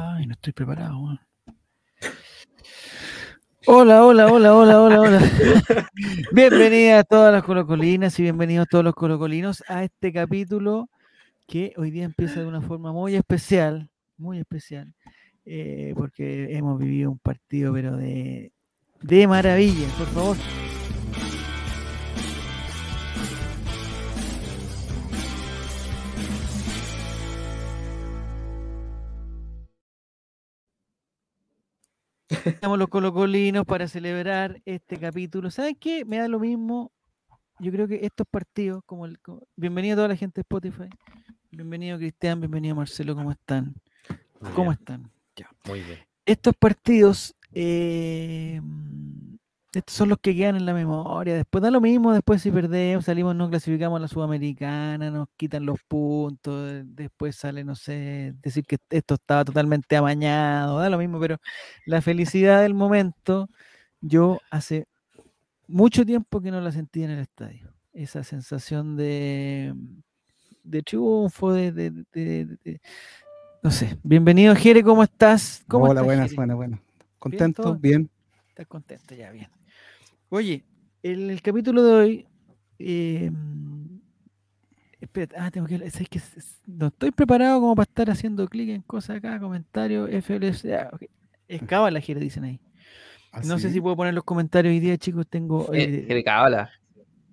Ay, no estoy preparado. weón. Hola, hola, hola, hola, hola, hola. Bienvenidas a todas las colocolinas y bienvenidos todos los colocolinos a este capítulo que hoy día empieza de una forma muy especial, muy especial, eh, porque hemos vivido un partido, pero de, de maravilla, por favor. Estamos los colocolinos para celebrar este capítulo. ¿Saben qué? Me da lo mismo. Yo creo que estos partidos, como el. como- Bienvenido a toda la gente de Spotify. Bienvenido Cristian, bienvenido Marcelo, ¿cómo están? Muy ¿Cómo bien, están? Ya. Muy bien. Estos partidos, eh, estos son los que quedan en la memoria. Después da lo mismo, después si perdemos, salimos, no clasificamos a la Sudamericana, nos quitan los puntos, después sale, no sé, decir que esto estaba totalmente amañado, da lo mismo, pero la felicidad del momento, yo hace mucho tiempo que no la sentí en el estadio. Esa sensación de, de triunfo, de, de- de- de- de- no sé. Bienvenido, Jere, ¿cómo estás? ¿Cómo Hola, estás, buenas, buenas, buenas. ¿Contento? Bien. ¿Estás contento? Ya, bien. Oye, el, el capítulo de hoy. eh, espérate, ah, tengo que. es que no estoy preparado como para estar haciendo clic en cosas acá, comentarios, FLS. ah, ok. Es cábala, Jere, dicen ahí. No sé si puedo poner los comentarios hoy día, chicos. Tengo. Eh, eh, cábala.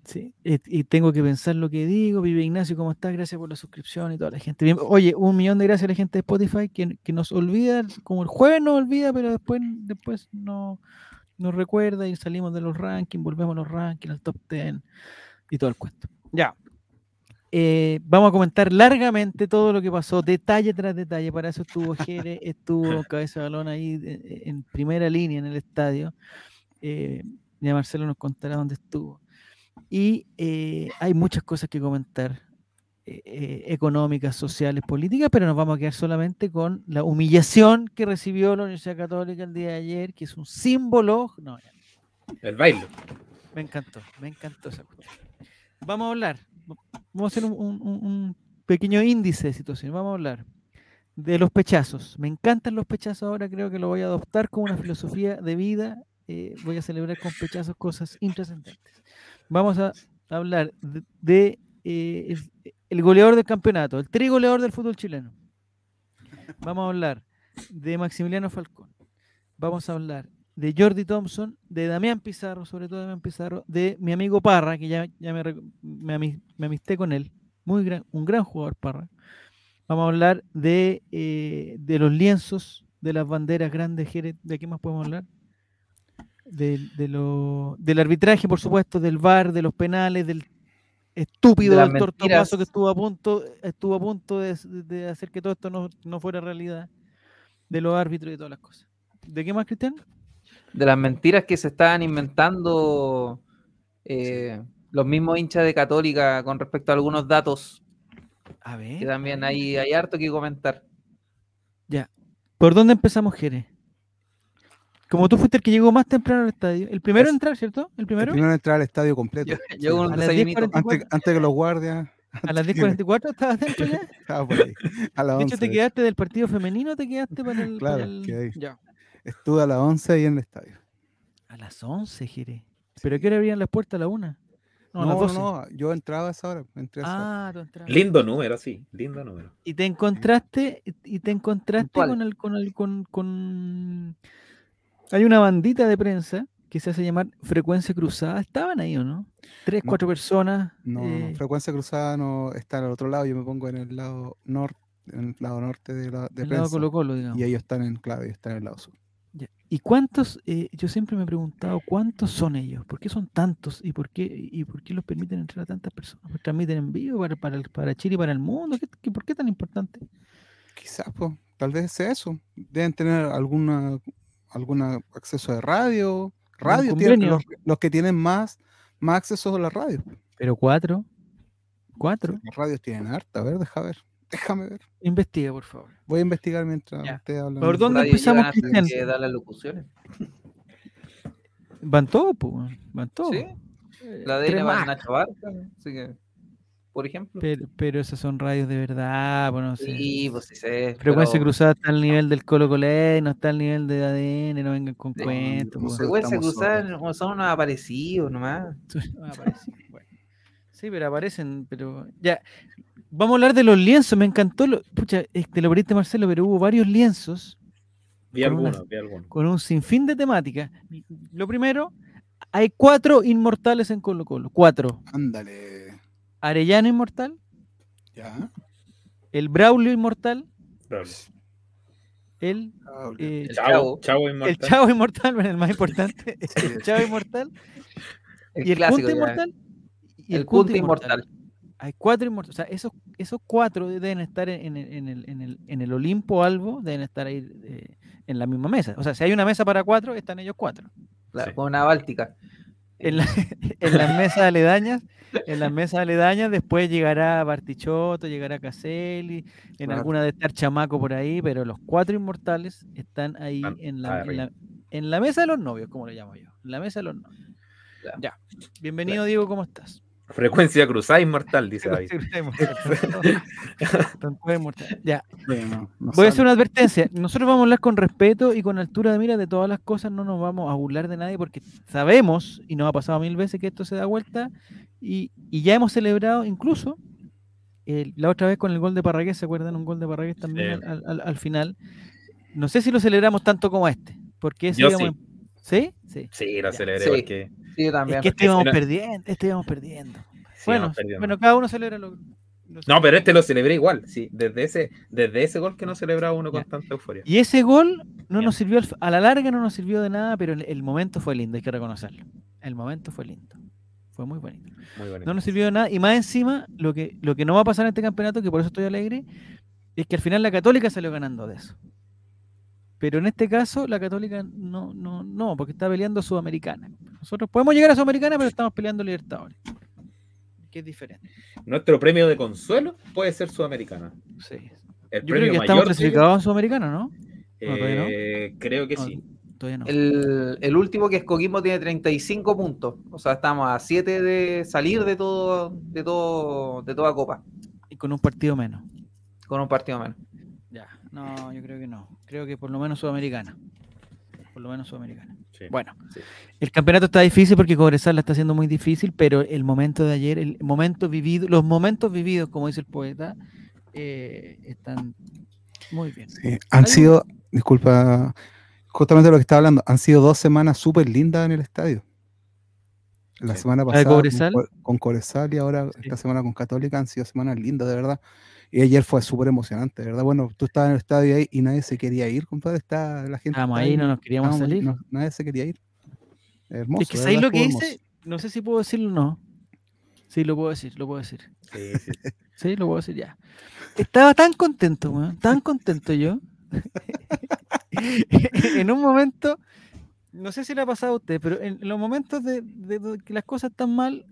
Sí, y tengo que pensar lo que digo. Vive Ignacio, ¿cómo estás? Gracias por la suscripción y toda la gente. Bien, oye, un millón de gracias a la gente de Spotify que, que nos olvida, como el jueves nos olvida, pero después, después no, nos recuerda y salimos de los rankings, volvemos a los rankings, al top 10 y todo el cuento. Ya. Eh, vamos a comentar largamente todo lo que pasó, detalle tras detalle. Para eso estuvo Jere, estuvo Cabeza de Balón ahí eh, en primera línea en el estadio. Eh, ya Marcelo nos contará dónde estuvo. Y eh, hay muchas cosas que comentar, eh, eh, económicas, sociales, políticas, pero nos vamos a quedar solamente con la humillación que recibió la Universidad Católica el día de ayer, que es un símbolo. No, ya, El baile. me encantó, me encantó esa cuestión. Vamos a hablar, vamos a hacer un, un- un- un pequeño índice de situación. Vamos a hablar de los pechazos. Me encantan los pechazos ahora, creo que lo voy a adoptar como una filosofía de vida. eh, voy a celebrar con pechazos cosas intrascendentes. Vamos a hablar de, de, eh, el, goleador del campeonato, el trigoleador del fútbol chileno. Vamos a hablar de Maximiliano Falcón. Vamos a hablar de Jordi Thompson, de Damián Pizarro, sobre todo Damián Pizarro, de mi amigo Parra, que ya, ya me, me, me amisté con él, muy gran, un gran jugador Parra. Vamos a hablar de, eh, de los lienzos, de las banderas grandes, ¿de qué más podemos hablar? De del arbitraje, por supuesto, del VAR, de los penales, del estúpido las del tortapazo que estuvo a punto, estuvo a punto de, de hacer que todo esto no, no fuera realidad, de los árbitros y de todas las cosas. ¿De qué más, Cristian? De las mentiras que se estaban inventando eh, los mismos hinchas de Católica con respecto a algunos datos, A ver. que también hay, hay harto que comentar. Ya. ¿Por dónde empezamos, Jere? Como tú fuiste el que llegó más temprano al estadio. El primero en Es- entrar, ¿cierto? ¿El El primero? primero en entrar al estadio completo. Yo, Sí. yo un A las desayunito. 10:40. antes, antes que los guardias. A las antes que- 10.44 estabas dentro ya. Estaba por ahí. A las De hecho, 11. te quedaste del partido femenino, o te quedaste para el. para Claro, el- quedé ahí. Ya. Estuve a las 11 ahí en el estadio. A las 11, Jere. ¿Pero a qué hora abrían las puertas? ¿A la 1? No, a No, las no, 12. no, yo entraba a esa hora. Entré a esa hora. Ah, tú entrabas. Lindo número, sí, lindo número. Y te encontraste, y te encontraste ¿Cuál? con el, con el, con, con- hay una bandita de prensa que se hace llamar Frecuencia Cruzada. ¿Estaban ahí o no? Tres, No. cuatro personas. No, no, eh, frecuencia cruzada no está al otro lado. Yo me pongo en el lado norte, en el lado norte de la de lado prensa. Colo Colo, digamos. Y ellos están en clave, están en el lado sur. Ya. ¿Y cuántos? eh, yo siempre me he preguntado cuántos son ellos, por qué son tantos y por qué y por qué los permiten entrar a tantas personas. ¿Los transmiten en vivo para, para, el- para Chile y para el mundo? ¿Qué, qué- por qué tan importante? Quizás, pues, tal vez sea eso. Deben tener alguna, alguna acceso de radio. Radio tienen los, los que tienen más, más acceso a la radio. Pero cuatro, cuatro. Las radios tienen harta. A ver, deja ver. Déjame ver. Investiga, por favor. Voy a investigar mientras Ya. hablan. ¿Por dónde Radio empezamos, Cristian? que da las locuciones. Van todos, pues, van todos. Sí, La de. Nacho Barca, así que por ejemplo. Pero, pero esos son radios de verdad, bueno, no sé. Sí, pues sí sé. Frecuencia pero- cruzada está al nivel del Colo Colé, no está al nivel de ADN, no vengan con Sí, cuentos. no. Frecuencia cruzada solos. no son unos aparecidos nomás. Aparece, bueno. Sí, pero aparecen, pero ya. Vamos a hablar de los lienzos, me encantó. Lo, pucha, este, lo perdiste Marcelo, pero hubo varios lienzos Vi algunos, vi algunos. con un sinfín de temáticas. Lo primero, hay cuatro inmortales en Colo Colo. Cuatro. Ándale. Arellano inmortal, Ya. el Braulio inmortal, el, eh, El Chavo, Chavo. Chavo el inmortal. Chavo inmortal, bueno, el más importante, el Chavo inmortal, El y el clásico inmortal, y El Kunta inmortal. Hay cuatro inmortales. O sea, esos, esos cuatro deben estar en, el- en el, en, el, en el Olimpo Albo, deben estar ahí eh, en la misma mesa. O sea, si hay una mesa para cuatro, están ellos cuatro. Claro, Sí. con una báltica. En, la- en las mesas aledañas, en las mesas aledañas, después llegará Bartichotto, llegará Caselli, en Claro. alguna de estar chamaco por ahí, pero los cuatro inmortales están ahí en la, en, la, en la mesa de los novios, como le llamo yo. En la mesa de los novios. Ya. Bienvenido, Diego, ¿cómo estás? Frecuencia cruzada inmortal, dice David. Inmortales. Ya. Bueno, no Voy a hacer una advertencia. Nosotros vamos a hablar con respeto y con altura de mira de todas las cosas. No nos vamos a burlar de nadie porque sabemos, y nos ha pasado mil veces, que esto se da vuelta. Y, y ya hemos celebrado, incluso, la otra vez con el gol de Parragués, ¿se acuerdan? Un gol de Parragués también Sí. al, al- al final. No sé si lo celebramos tanto como este. Porque ese Yo íbamos sí. ¿Sí? Sí. Sí, lo celebré Sí. porque Sí, yo Es también. que este íbamos no- perdiendo. Este íbamos perdiendo. sí, bueno, perdiendo. bueno, cada uno celebra lo, lo No, pero este lo celebré igual, sí. Desde ese, desde ese gol que no celebraba uno Ya. con tanta euforia. Y ese gol no Ya. nos sirvió, a la larga no nos sirvió de nada, pero el, el momento fue lindo, hay que reconocerlo. El momento fue lindo. Fue muy bonito. Muy bonito. No nos sirvió de nada. Y más encima, lo que, lo que no va a pasar en este campeonato, que por eso estoy alegre, es que al final la Católica salió ganando de eso. Pero en este caso, la Católica no, no, no, porque está peleando Sudamericana. Nosotros podemos llegar a Sudamericana, pero estamos peleando Libertadores. Que es diferente. Nuestro premio de consuelo puede ser sudamericana. Sí. El Yo creo premio que estamos mayor clasificados en Sudamericana, ¿no? eh, No, todavía no. creo que No, sí. Todavía no. El, el último que es Coquimbo tiene 35 puntos. O sea, estamos a 7 de salir de todo, de todo, de toda copa. Y con un partido menos. Con un partido menos. Ya, no, yo creo que no. Creo que por lo menos Sudamericana. Por lo menos Sudamericana. sí. Bueno, Sí. el campeonato está difícil porque Cobresal la está haciendo muy difícil, pero el momento de ayer, el momento vivido, los momentos vividos, como dice el poeta, eh, están muy bien. Sí, han sido, disculpa, justamente lo que estaba hablando, han sido dos semanas súper lindas en el estadio. La Sí. semana de pasada con con Cobresal y ahora Sí. esta semana con Católica han sido semanas lindas, de verdad. Y ayer fue súper emocionante, de verdad. Bueno, tú estabas en el estadio ahí y nadie se quería ir, compadre. Está, la gente Estábamos está ahí, no nos queríamos salir. no- nadie se quería ir. Hermoso. es que de ¿sabéis verdad, lo que estuvo hice? hermoso. No sé si puedo decirlo o no. Sí, lo puedo decir, lo puedo decir. Sí, sí. Sí, lo puedo decir ya. Estaba tan contento, weón, tan contento yo. en un momento, no sé si le ha pasado a usted, pero en los momentos de, que las cosas están mal,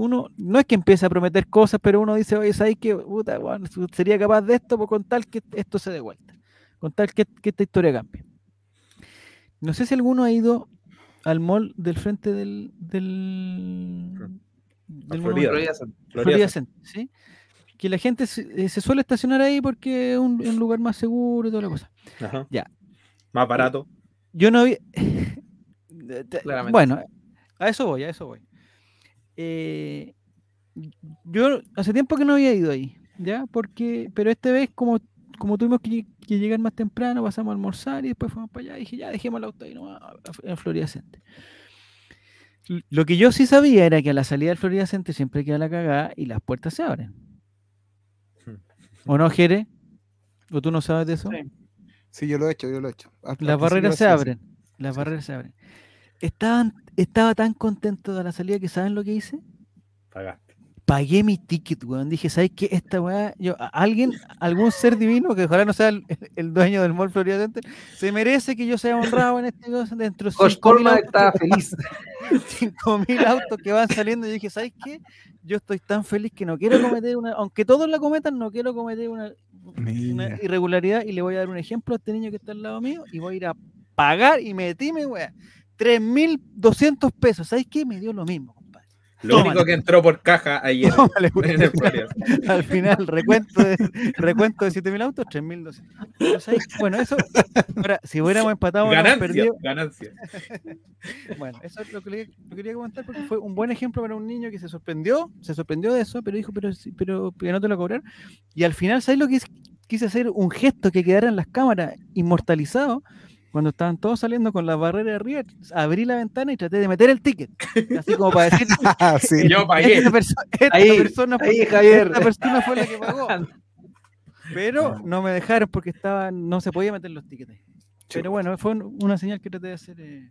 uno no es que empiece a prometer cosas, pero uno dice, oye, ¿sabes qué? Puta, su- sería capaz de esto por con tal que esto se dé vuelta, con tal que, que esta historia cambie. No sé si alguno ha ido al mall del frente del, del, del Florida. Florida. Florida Florida Center. ¿sí? Que la gente se, eh, se suele estacionar ahí porque es un, un lugar más seguro y toda la cosa. Ajá. Ya. Más barato. Yo no vi. Te- Claramente. Bueno, a eso voy, a eso voy. Eh, yo hace tiempo que no había ido ahí, ¿ya? Porque, pero esta vez, como, como tuvimos que, que llegar más temprano, pasamos a almorzar y después fuimos para allá. Y dije, ya, dejemos el auto ahí nomás, a- a- en Florida Center. Lo que yo sí sabía era que a la salida del Florida Center siempre queda la cagada y las puertas se abren. ¿O no, Jere? ¿O tú no sabes de eso? Sí. Sí, yo lo he hecho, yo lo he hecho. Las barreras se abren. Las Sí, barreras se abren. Estaban, estaba tan contento de la salida que ¿saben lo que hice? Pagaste. Pagué mi ticket, weón. Dije, ¿sabes qué? Esta weá, yo, alguien, algún ser divino, que ojalá no sea el, el dueño del Mall Florida Center, se merece que yo sea honrado en este cosa dentro de Coach 5.000 Coleman autos, estaba feliz. 5.000 autos que van saliendo. Y dije, ¿sabes qué? Yo estoy tan feliz que no quiero cometer una, aunque todos la cometan, no quiero cometer una, una irregularidad y le voy a dar un ejemplo a este niño que está al lado mío y voy a ir a pagar y metíme, weá, 3.200 pesos. ¿Sabes qué? Me dio lo mismo, compadre. Lo Tómale. único que entró por caja ayer. Tómale, en. Al final, recuento de, recuento de 7.000 autos, 3.200. Pero, ¿sabes? Bueno, eso. Ahora, si hubiéramos empatado, hubiéramos Ganancia, perdido. ganancia. Bueno, eso es lo que le- lo quería comentar porque fue un buen ejemplo para un niño que se sorprendió, se sorprendió de eso, pero dijo, pero, pero que no te lo cobrar. Y al final, ¿sabes lo que es- quise hacer? Un gesto que quedara en las cámaras inmortalizado. Cuando estaban todos saliendo con la barrera de arriba, abrí la ventana y traté de meter el ticket. Así como para decir, Ah, sí. Yo pagué. esta, perso- esta Ahí, persona fue, ahí, Javier. esta persona fue la que pagó. Pero no me dejaron porque estaba, no se podía meter los tickets. Pero bueno, fue un- una señal que traté de hacer. eh,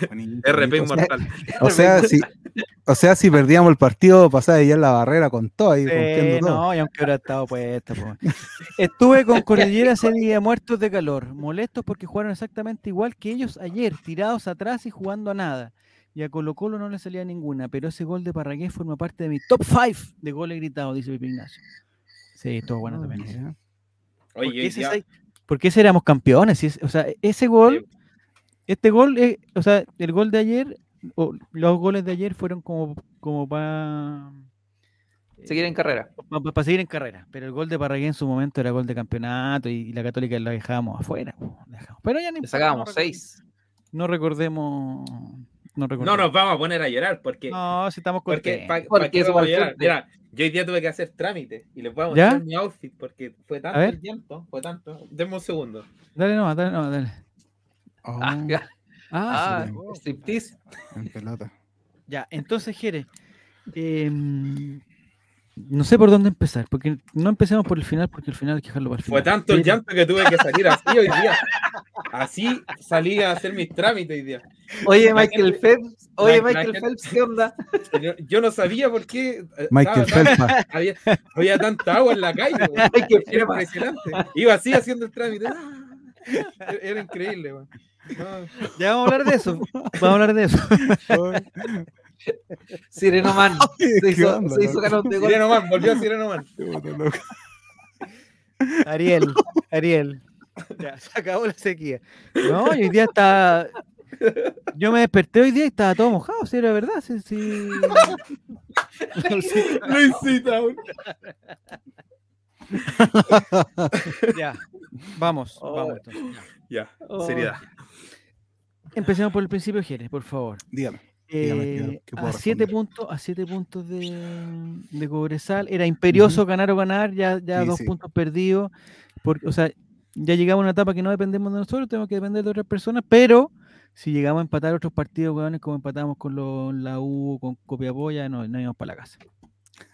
RP bonito. O sea, inmortal. O sea, si, o sea, si perdíamos el partido, pasaba ya en la barrera con todo ahí, todo. no, y aunque hubiera estado puesta. po. Estuve con Cordillera ese día muertos de calor, molestos porque jugaron exactamente igual que ellos ayer, tirados atrás y jugando a nada. Y a Colo Colo no le salía ninguna, pero ese gol de Parragués forma parte de mi top 5 de goles gritados, dice Pipe Ignacio. Sí, estuvo bueno Ah, también. ese. mira. ¿Por Oye, qué ese porque ese éramos campeones? o sea, ese gol, este gol, eh, o sea, el gol de ayer, o los goles de ayer fueron como, como para Seguir en carrera. para seguir en carrera. Pero el gol de Parragué en su momento era gol de campeonato y, y la Católica la dejábamos afuera. po, la dejamos. Pero ya ni Le importa, sacábamos no recordemos- seis. No recordemos. No No nos vamos a poner a llorar porque. No, si estamos Porque, contentos. pa- pa' Porque qué eso vamos a va al llorar? Mira, yo hoy día tuve que hacer trámite y les voy a ¿Ya? mostrar mi outfit porque fue tanto el llanto, fue tanto. Denme un segundo. Dale nomás, dale nomás, dale. Oh, Ah, ya. Ah, Ah, sí. striptease. en pelota. Ya, entonces, Jere, em, no sé por dónde empezar, porque no empecemos por el final, porque el final hay que dejarlo para el final. Fue tanto el llanto que tuve que salir así hoy día. Así salí a hacer mis trámites hoy día. Oye, Michael Phelps. Oye, la- Michael Phelps, ¿qué onda? Yo, yo no sabía por qué. eh, Michael Phelps. había, había tanta agua en la calle. weón. Ay, qué Era impresionante. Iba así haciendo el trámite. ¡ah! Era- increíble. weón. Ya vamos a hablar de eso. Vamos a hablar de eso. Sireno Man. Se ¿Qué hizo, onda, se hizo de gol. Sireno Man, volvió a Sireno Man. Ariel, Ariel. Ya, se acabó la sequía. No, y hoy día está. Yo me desperté hoy día y estaba todo mojado, si era verdad. Sí, Luisita, weón. ya, vamos, Oh. vamos entonces, ya. Ya, Oh. seriedad. Empecemos por el principio, Jerez, por favor. Dígame. Dígame, ¿qué- Eh, qué a siete puntos, a siete puntos de, de Cobresal, era imperioso ganar o ganar, ya, ya Sí, dos sí. puntos perdidos, porque, o sea, ya llegamos a una etapa que no dependemos de nosotros, tenemos que depender de otras personas, pero si llegamos a empatar otros partidos, como empatamos con la U, con Copiapó, ya no, no íbamos para la casa.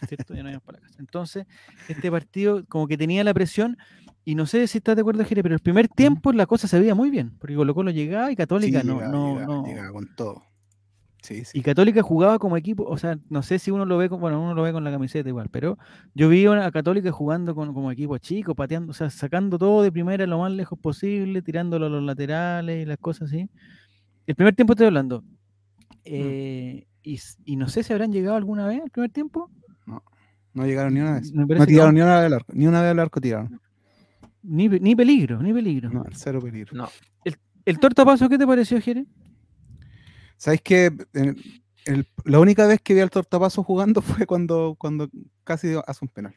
¿Cierto? Ya no íbamos para la casa. Entonces, este partido como que tenía la presión, y no sé si estás de acuerdo, Jere, pero el primer tiempo la cosa se veía muy bien, porque Colo Colo llegaba y Católica Sí, no, llegaba, no, llegaba, no, llegaba con todo. Sí, sí. y Católica jugaba como equipo, o sea, no sé si uno lo ve con, bueno, uno lo ve con la camiseta igual, pero yo vi a Católica jugando con, como equipo chico, pateando, o sea, sacando todo de primera lo más lejos posible, tirándolo a los laterales y las cosas así. El primer tiempo estoy hablando. Eh, y, y no sé si habrán llegado alguna vez al primer tiempo. No llegaron ni una vez. No que tiraron ni una vez al arco. Ni una vez al arco tiraron. Ni, ni peligro, ni peligro. No, cero peligro. No. ¿El tortapaso qué te pareció, Jere? ¿Sabes el- la única vez que vi al tortapaso jugando fue cuando, cuando casi hace un penal.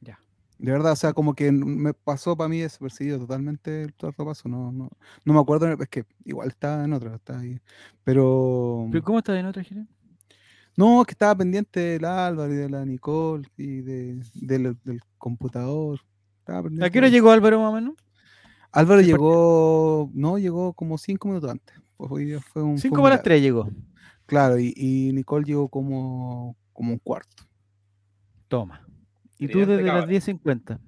Ya. De verdad, o sea, como que me pasó para mí desapercibido totalmente el tortapaso. No, no, no me acuerdo, es que igual estaba en otra, está ahí. Pero. ¿Pero ¿Cómo está en otra, Jere? No, que estaba pendiente del Álvaro y de la Nicole y de, del, del computador. Estaba ¿A pendiente qué hora llegó Álvaro más o menos? Álvaro Sí, porque- llegó, no, llegó como cinco minutos antes. Pues hoy día fue un. Cinco para las tres llegó. Claro, y, y Nicole llegó como, como un cuarto. Toma. Y tú desde las cabra. 10.50.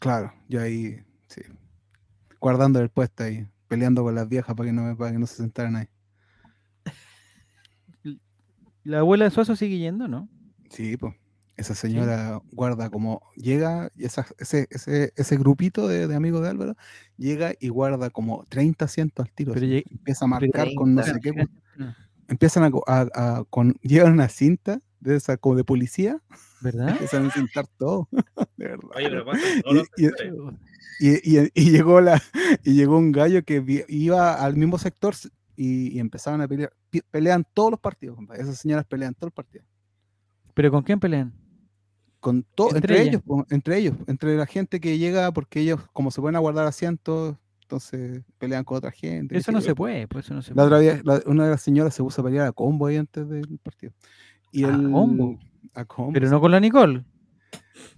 Claro, yo ahí, sí. Guardando el puesto ahí, peleando con las viejas para que no, me- para que no se sentaran ahí. La abuela de Suazo sigue yendo, ¿no? Sí, pues. Esa señora guarda como llega, y esa- ese, ese, ese grupito de, de amigos de Álvaro llega y guarda como 30 asientos al tiro. Pero Empieza a marcar con no sé 30. qué. Empiezan a, a- a- con, llevan una cinta de esa como de policía, ¿Verdad? empiezan a cintar todo. de verdad. Oye, pero pasa Y- y- sectores. Y, y- y llegó la y llegó un gallo que vi- iba al mismo sector y, y empezaban a pelear. Pelean todos los partidos, compadre. Esas señoras pelean todos los partidos. ¿Pero con quién pelean? Con todo, Entre ellos, entre ellos, entre la gente que llega, porque ellos, como se pueden aguardar asientos, entonces pelean con otra gente. Eso no se puede, pues eso no se La puede. otra vez, la- una de las señoras se puso a pelear a combo ahí antes del partido. Y ¿A el, combo? A combo. Pero no con la Nicole.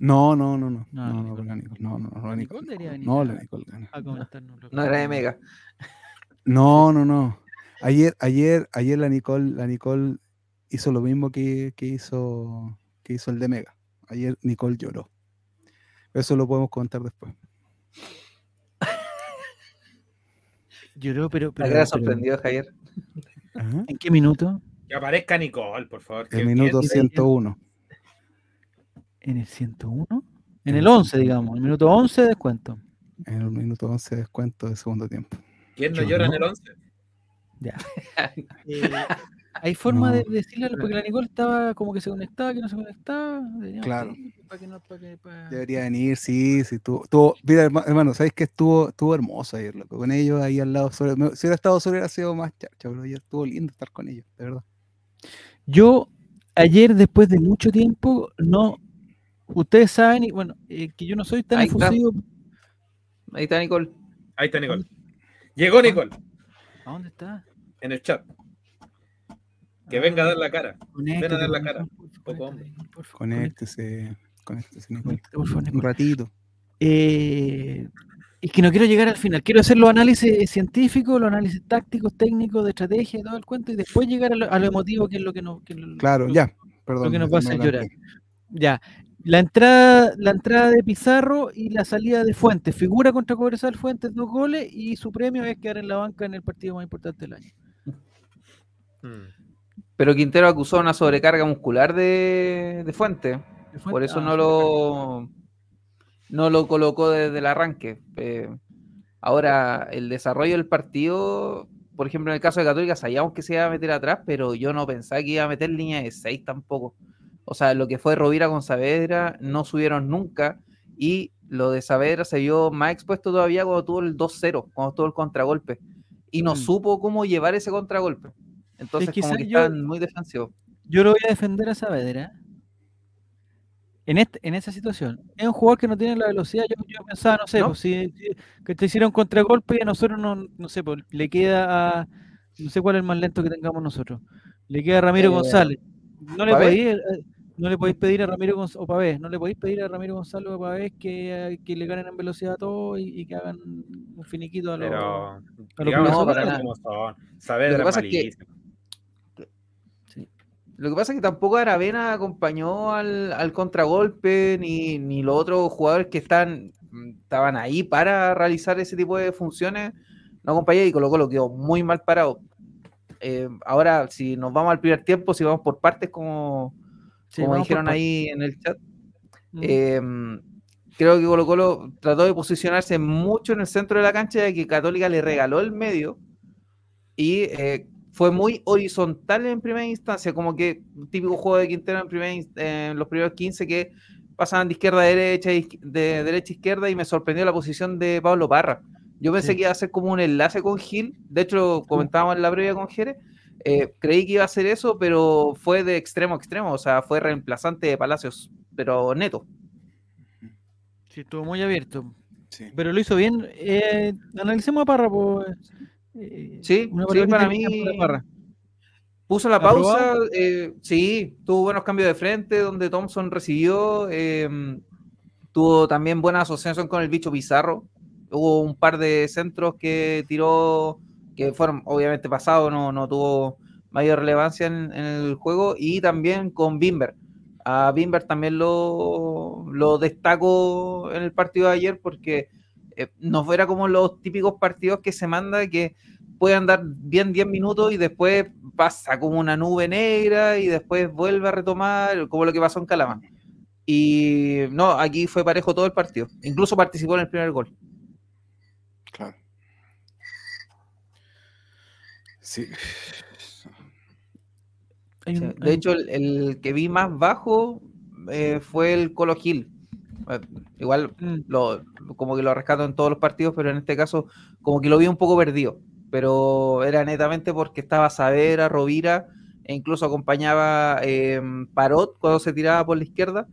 No, no, no, no. No, No, la no, Nicole. con la Nicole. No, no, no, la Nicole No, la Nicole gana. No era de Mega. No, no, no. Ayer, ayer, ayer la Nicole, la Nicole hizo lo mismo que, que hizo, que hizo el de Mega. Ayer Nicole lloró. Eso lo podemos contar después. Lloró, pero, La pero, pero- sorprendido, Javier. Ajá. ¿En qué minuto? Que aparezca Nicole, por favor. El que minuto bien- 101. ¿En el 101? En En el el 11, 101. digamos. El minuto 11 descuento. En el minuto 11 de descuento de segundo tiempo. ¿Quién no Yo llora en el 11? Ya. Eh, ¿Hay forma de decirle? Porque la Nicole estaba como que se conectaba, que no se conectaba. Claro. pedirle Para que no, para que, para- Debería venir, sí, sí. Tuvo, tuvo- mira, herma- hermano, ¿sabes que estuvo, estuvo hermoso ayer, loco? Con ellos ahí al lado. sobre- me- si hubiera estado solo, hubiera sido más chacha, pero ayer estuvo lindo estar con ellos, de verdad. Yo, ayer, después de mucho tiempo, no. Ustedes saben, y bueno, eh, que yo no soy tan Ahí está. Ahí está Nicole. Ahí está Nicole. Llegó Nicole ¿A dónde está? en el chat. Que venga a dar la cara. Conéctate, dar la cara. Poco hombre. Conéctese, conéctese, Un ratito. Eh, es que no quiero llegar al final, quiero hacer los análisis científicos, los análisis tácticos, técnicos, de estrategia y todo el cuento, y después llegar a lo, a lo emotivo, que es lo que nos. que lo- Claro, lo- ya. Perdón. que nos va a hacer llorar. Ya. La entrada, la entrada de Pizarro y la salida de Fuentes. Figura contra Cobresal Fuentes, dos goles, y su premio es quedar en la banca en el partido más importante del año. Mm. Pero Quintero acusó una sobrecarga muscular de, de Fuente. De Por Fuentes- eso ah, no lo, no lo colocó desde el arranque. Eh, ahora, el desarrollo del partido, por ejemplo, en el caso de Católica, sabíamos que se iba a meter atrás, pero yo no pensaba que iba a meter línea de 6 tampoco. O sea, lo que fue Rovira con Saavedra no subieron nunca y lo de Saavedra se vio más expuesto todavía cuando tuvo el 2-0, cuando tuvo el contragolpe. Y no Mm. supo cómo llevar ese contragolpe. Entonces, que como que yo- estaban muy defensivos. Yo lo voy a defender a Saavedra. En, este, en esa situación. Es un jugador que no tiene la velocidad. Yo, yo pensaba, no sé, ¿No? pues, si, que te hiciera un contragolpe y a nosotros no, no sé, pues, le queda a. No sé cuál es el más lento que tengamos nosotros. Le queda a Ramiro Eh, González. No le, podéis, eh, no le podéis pedir a Ramiro González, o Pavés, no le podéis pedir a Ramiro González o Pavés que, que le ganen en velocidad a todos y, y que hagan un finiquito a los. Pero, a los digamos No, para nada. son. Lo que pasa es que-. Lo que pasa es que tampoco Aravena acompañó al, al contragolpe, ni, ni los otros jugadores que están, estaban ahí para realizar ese tipo de funciones, no acompañó y Colo Colo quedó muy mal parado. Eh, ahora, si nos vamos al primer tiempo, si vamos por partes, como, Sí, como por dijeron ahí en el chat, Mm. eh, creo que Colo Colo trató de posicionarse mucho en el centro de la cancha, ya que Católica le regaló el medio y eh, fue muy horizontal en primera instancia, como que un típico juego de Quintero en, primera en los primeros 15 que pasaban de izquierda a derecha, de derecha a izquierda y me sorprendió la posición de Pablo Parra. Yo pensé Sí. que iba a ser como un enlace con Gil, de hecho lo comentábamos en la previa con Jerez, eh, creí que iba a hacer eso, pero fue de extremo a extremo, o sea, fue reemplazante de Palacios, pero neto. Sí, estuvo muy abierto. Sí. Pero lo hizo bien. Eh, analicemos a Parra, pues. eh, Sí, sí, para mí- Parra. Puso la ¿Aprobado? pausa, eh, sí, tuvo buenos cambios de frente donde Thompson recibió, eh, tuvo también buena asociación con el bicho Pizarro, hubo un par de centros que tiró, que fueron obviamente pasados, no, no tuvo mayor relevancia en, el juego, y también con Bimber. A Bimber también lo, lo destaco en el partido de ayer porque eh, no fuera como los típicos partidos que se manda que puede andar bien 10 minutos y después pasa como una nube negra y después vuelve a retomar, como lo que pasó en Calama. Y no, aquí fue parejo todo el partido. Incluso participó en el primer gol. Claro. Sí. De hecho, el, el que vi más bajo eh, fue el Colo Gil. Eh, Igual Mm, lo, como que lo rescato en todos los partidos, pero en este caso como que lo vi un poco perdido. pero era netamente porque estaba Saavedra, Rovira, e incluso acompañaba eh, Parot cuando se tiraba por la izquierda.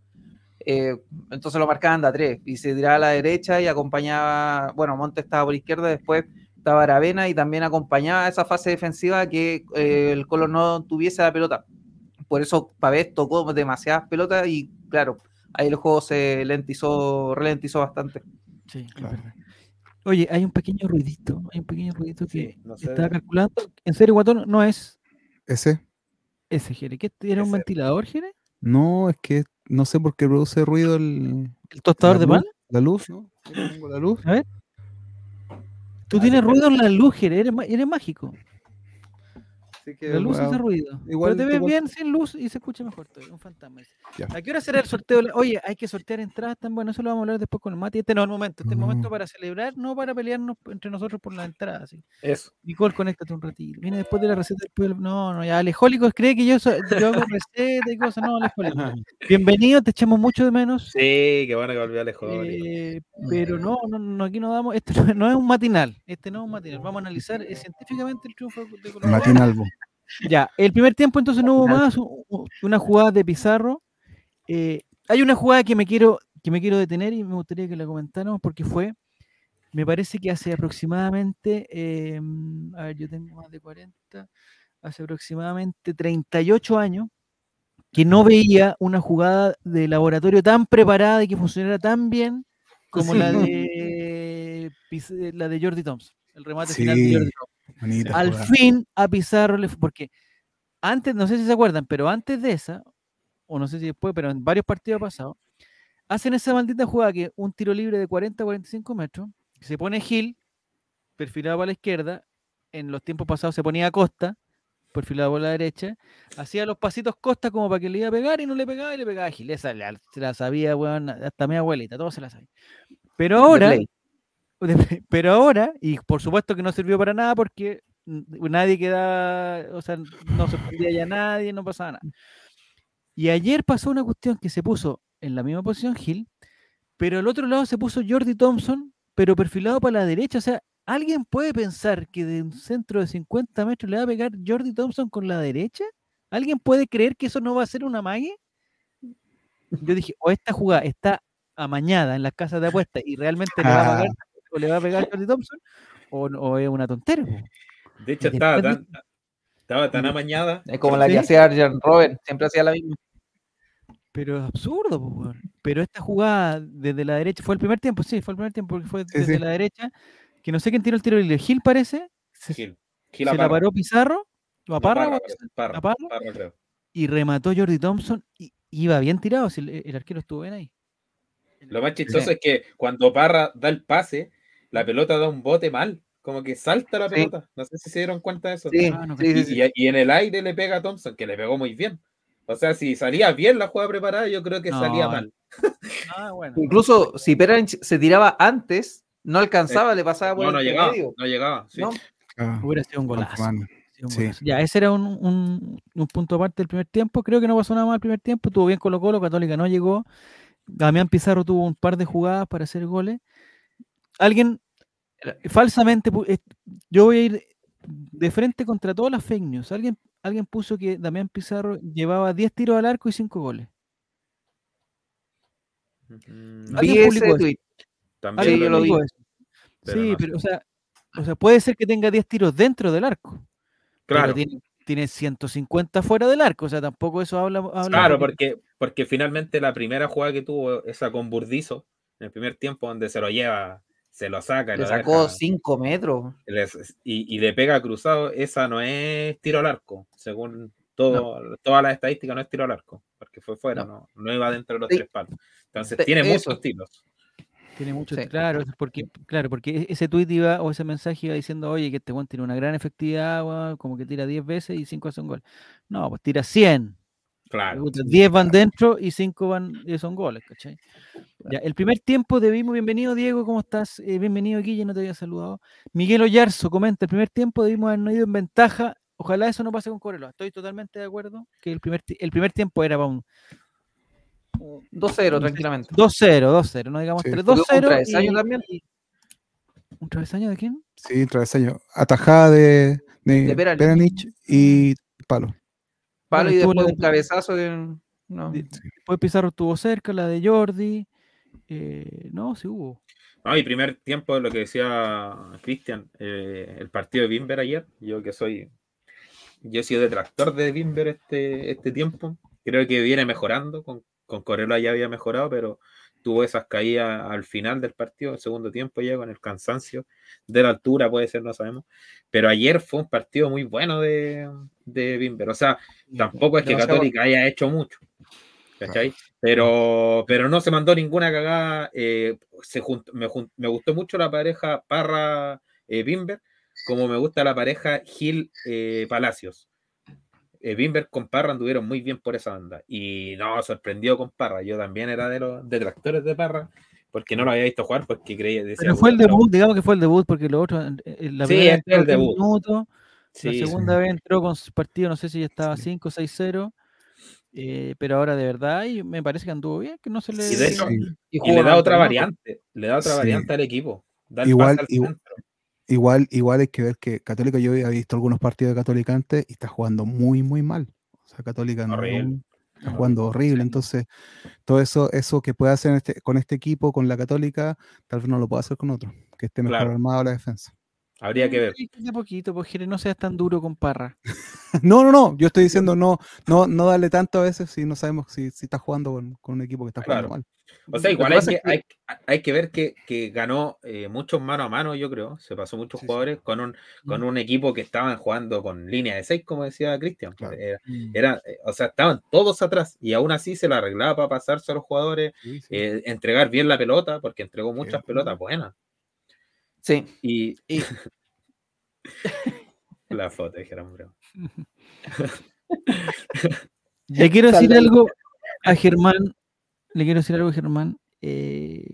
Eh, entonces lo marcaban de a tres y se tiraba a la derecha y acompañaba, bueno, Monte estaba por izquierda, después estaba Aravena y también acompañaba esa fase defensiva que eh, el Colo no tuviese la pelota. Por eso Pavés tocó demasiadas pelotas y claro, ahí el juego se lentizó, ralentizó bastante. Sí, Claro. verdad. Oye, hay un pequeño ruidito, hay un pequeño ruidito que Sí, no sé. estaba calculando. En serio, Guatón, no es ¿Ese? ese, Jere. ¿Qué era un ventilador, Jere? No, es que no sé por qué produce ruido el, ¿El tostador de luz, pan? La luz, ¿no? Yo pongo la luz. A ver. Tú tienes ruido en la luz. Eres, eres mágico. Así que, La luz bueno, hace ruido. igual pero te ves bien sin luz y se escucha mejor todavía. Un fantasma. ¿A qué hora será el sorteo? Oye, hay que sortear entradas tan bueno. Eso lo vamos a hablar después con el Mati. Este no es el momento. Este es el momento No. para celebrar, no para pelearnos entre nosotros por la entrada. ¿sí? Eso. Nicole, conéctate un ratito. Viene después de la receta del pueblo. No, no, ya. Alejólicos cree que yo, yo hago receta y cosas. No, Alejólicos. Bienvenido, te echamos mucho de menos. Sí, qué bueno que volvió Alejo. Eh, pero no, no, no, aquí no damos. Este no, es- no es un matinal. Este no es un matinal. Vamos a analizar eh, científicamente el triunfo de Colo Colo. Ya, el primer tiempo entonces no hubo más, una jugada de Pizarro. Eh, hay una jugada que me quiero que me quiero detener y me gustaría que la comentáramos porque fue, me parece que hace aproximadamente, eh, a ver, yo tengo más de 40, hace aproximadamente 38 años que no veía una jugada de laboratorio tan preparada y que funcionara tan bien como la de Piz- la de Jordi Thompson, el remate final de Jordi Thompson Bonita al jugada. fin a Pizarro le fu- porque antes, no sé si se acuerdan, pero antes de esa, o no sé si después, pero en varios partidos pasados, hacen esa maldita jugada que un tiro libre de 40 45 metros, se pone Gil, perfilado para la izquierda, en los tiempos pasados se ponía Costa, perfilado por la derecha, hacía los pasitos Costa como para que le iba a pegar y no le pegaba y le pegaba a Gil. Esa la, se la sabía, weón, hasta mi abuelita, todo se la sabía. Pero ahora, Pero ahora, y por supuesto que no sirvió para nada porque nadie quedaba, o sea, no se perdía ya nadie, no pasaba nada. Y ayer pasó una cuestión que se puso en la misma posición Gil, pero al otro lado se puso Jordi Thompson, pero perfilado para la derecha. O sea, ¿alguien puede pensar que de un centro de 50 metros le va a pegar Jordi Thompson con la derecha? ¿Alguien puede creer que eso no va a ser una mague? Yo dije, o esta jugada está amañada en las casas de apuestas y realmente le va a pegar, o le va a pegar Jordi Thompson, o, es una tontería. po. De hecho, estaba tan, estaba tan amañada. Es como la ¿Sí? que hacía Arjen Robben, siempre hacía la misma. Pero es absurdo, po. Pero esta jugada desde la derecha, fue el primer tiempo, sí, fue el primer tiempo, porque fue Sí, desde sí. la derecha, que no sé quién tiró el tiro libre, Gil parece, se, Gil. Gil se a la paró Pizarro, o No, a Parra, Parra, o- creo, Parra, ¿a Parra? Parra, creo. y remató Jordi Thompson, y iba bien tirado, si el, el arquero estuvo bien ahí. Lo más chistoso es que cuando Parra da el pase, la pelota da un bote mal. Como que salta la Sí. pelota. No sé si se dieron cuenta de eso. Sí, Ah, no sí, sí, Y, sí. y- y en el aire le pega a Thompson, que le pegó muy bien. O sea, si salía bien la jugada preparada, yo creo que salía mal. Ah, bueno. Incluso si Peranich se tiraba antes, no alcanzaba, le pasaba por No, no el llegaba. medio. No llegaba. sí. ¿no? Ah, Hubiera sido un golazo. Un sí. Ya, ese era un, un- un punto aparte del primer tiempo. Creo que no pasó nada mal el primer tiempo. Estuvo bien Colo Colo, Católica no llegó. Damián Pizarro tuvo un par de jugadas para hacer goles. Alguien falsamente, yo voy a ir de frente contra todas las fake news. Alguien, alguien puso que Damián Pizarro llevaba 10 tiros al arco y 5 goles. Mm, Vi ese tweet. también lo vi. publicó eso. Pero Sí, no pero o sea, o sea, puede ser que tenga 10 tiros dentro del arco. pero Claro, tiene, tiene 150 fuera del arco, o sea, tampoco eso habla. habla claro, porque, porque finalmente la primera jugada que tuvo esa con Burdizo, en el primer tiempo donde se lo lleva, se lo saca y, Le lo sacó deja- 5 metros. les- y, y le pega cruzado, esa no es tiro al arco, según todo, todas las estadísticas no es tiro al arco, porque fue fuera, no, no, iba dentro de los Sí. tres palos. Entonces tiene eso. muchos tiros. Tiene mucho, Sí. claro, es porque, claro, porque e- ese tweet iba, o ese mensaje iba diciendo, oye, que este weón tiene una gran efectividad, como que tira 10 veces y 5 son gol. No, pues tira 100. Claro. puta, 10 van dentro y 5 van y son goles, ¿cachai? Ya, el primer tiempo de Vimos, bienvenido Diego, ¿cómo estás? Eh, bienvenido Guille, no te había saludado. Miguel Oyarzo comenta, el primer tiempo debimos habernos ido en ventaja. Ojalá eso no pase con Cobreloa. Estoy totalmente de acuerdo que el primer, el primer tiempo era para un 2-0, No sé, tranquilamente. 2-0, 2-0, no digamos Sí. 3, Porque hubo un 2-0. travesaño y- también. y- ¿Un travesaño de quién? Sí, travesaño. Atajada de, de, De Peranich. Peranich y palo. Palo Bueno, y después un cabezazo que no. De- Después Pizarro estuvo cerca, la de Jordi. eh, no, sí hubo. No, y primer tiempo, lo que decía Cristian, eh, el partido de Bimber ayer, yo que soy, yo he sido detractor de Bimber este, este tiempo, creo que viene mejorando, con, con Corella ya había mejorado, pero tuvo esas caídas al final del partido, el segundo tiempo ya con el cansancio, de la altura puede ser, no sabemos, pero ayer fue un partido muy bueno de, de Bimber, o sea, tampoco es que Católica haya hecho mucho, ¿cachai? Pero, pero no se mandó ninguna cagada. eh, se me gustó mucho la pareja Parra eh, Bimber, como me gusta la pareja Gil eh, Palacios. Eh, Bimber con Parra anduvieron muy bien por esa banda. Y no, sorprendió con Parra. Yo también era de los detractores de Parra, porque no lo había visto jugar, porque creía. decía, Pero fue el "Puta, debut, digamos que fue el debut, porque lo otro, la Sí, primera este es el entró 10 debut. minutos, sí, la sí. segunda vez entró con su partido, no sé si ya estaba Sí. 5 6-0, eh, pero ahora de verdad y me parece que anduvo bien, que no se le... Y de hecho, Sí. Y le da otra 91. variante, le da otra Sí. variante al equipo. Da el Igual- al igual-. Igual, igual hay que ver que Católica, yo había visto algunos partidos de Católica antes y está jugando muy, muy mal. O sea, Católica no está jugando horrible. Entonces, todo eso, eso que puede hacer este- con este equipo, con la Católica, tal vez no lo pueda hacer con otro, que esté mejor Claro. armado la defensa. Habría que ver. De poquito, pues no seas tan duro con Parra. No, no, no, yo estoy diciendo no, no, no darle tanto a veces si no sabemos si, si está jugando con, con un equipo que está jugando Claro. mal. O sea, igual hay que, hay, hay que ver que, que ganó eh, muchos mano a mano, yo creo. Se pasó muchos Sí, sí. jugadores con un con un equipo que estaban jugando con línea de seis, como decía Cristian. Claro. Era, era, o sea, estaban todos atrás y aún así se la arreglaba para pasarse a los jugadores, Sí, sí. eh, entregar bien la pelota, porque entregó muchas Sí. pelotas buenas. Sí. Y, Y- la foto, dijeron, bro. Le quiero decir Salve. algo a Germán, le quiero decir algo a Germán. eh,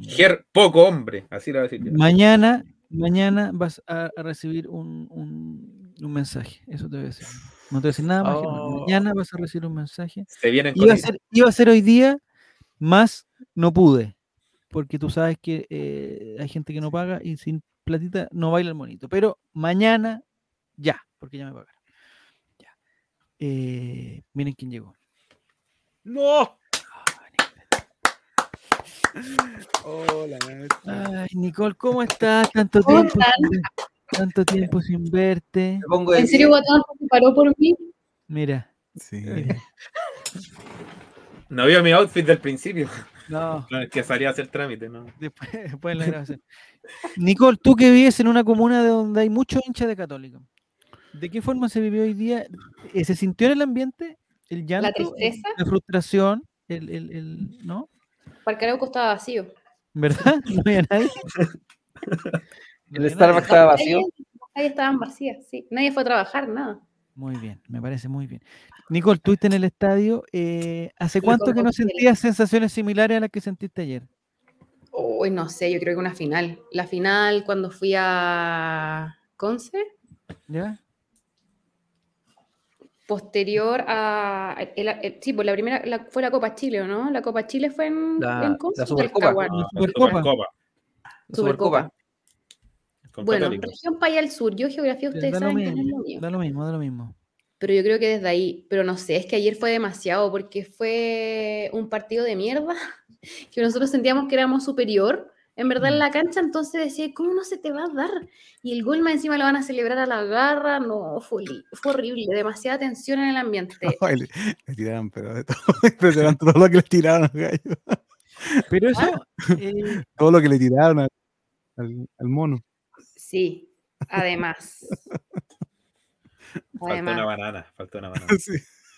Ger, poco hombre, así lo voy a decir. mañana, mañana vas a, a recibir un, un- un mensaje, eso te voy a decir. No te voy a decir nada más, Germán. Oh. Mañana vas a recibir un mensaje. Se vienen Iba a, ser, iba a ser hoy día, más no pude, porque tú sabes que eh, hay gente que no paga y sin platita no baila el monito. Pero mañana, ya, porque ya me pagaron. Ya. Eh, miren quién llegó. ¡No! Hola, Ay, Nicole, ¿cómo estás? Tanto ¿Cómo tiempo, sin tanto tiempo sin verte. Pongo ¿En serio pie. Guatón se paró por mí? Mira, Sí. mira. No vio mi outfit del principio. No, es que salía a hacer trámite, ¿no? después, después en la grabación. Nicole, tú que vives en una comuna de donde hay muchos hinchas de católica, ¿de qué forma se vivió hoy día? Eh, ¿Se sintió en el ambiente el llanto, tristeza? la frustración, el, el, el- ¿no? Parque Arauco estaba vacío. ¿Verdad? No había nadie. No El Starbucks estaba vacío. las calles estaban vacías, sí. Nadie fue a trabajar, nada. Muy bien, me parece muy bien. Nicole, estuviste en el estadio. eh, ¿Hace cuánto que no sentías sensaciones similares a las que sentiste ayer? Uy, no sé, yo creo que una final. La final cuando fui a Conce, ¿Ya? posterior a... el- el- sí, pues la primera la- fue la Copa Chile, ¿o no? La Copa Chile fue en, La- en Conce. la o Supercopa. Ah, Supercopa. Supercopa, La Supercopa. Con Bueno, Católica. región para allá al sur. Yo geografía, ustedes da, lo saben que no es mismo, lo mío. da lo mismo, da lo mismo. Pero yo creo que desde ahí, pero no sé, es que ayer fue demasiado porque fue un partido de mierda, que nosotros sentíamos que éramos superior, en verdad Mm. en la cancha, entonces decía, ¿cómo no se te va a dar? Y el gol más encima lo van a celebrar a la garra, no, fue, horrible, demasiada tensión en el ambiente. Ay, le, le tiraron, pero de todo. Impresionante todo lo que le tiraron al gallo. Pero eso, eh, Todo lo que le tiraron al, al- al mono. Sí, además. Falta una banana, falta una banana.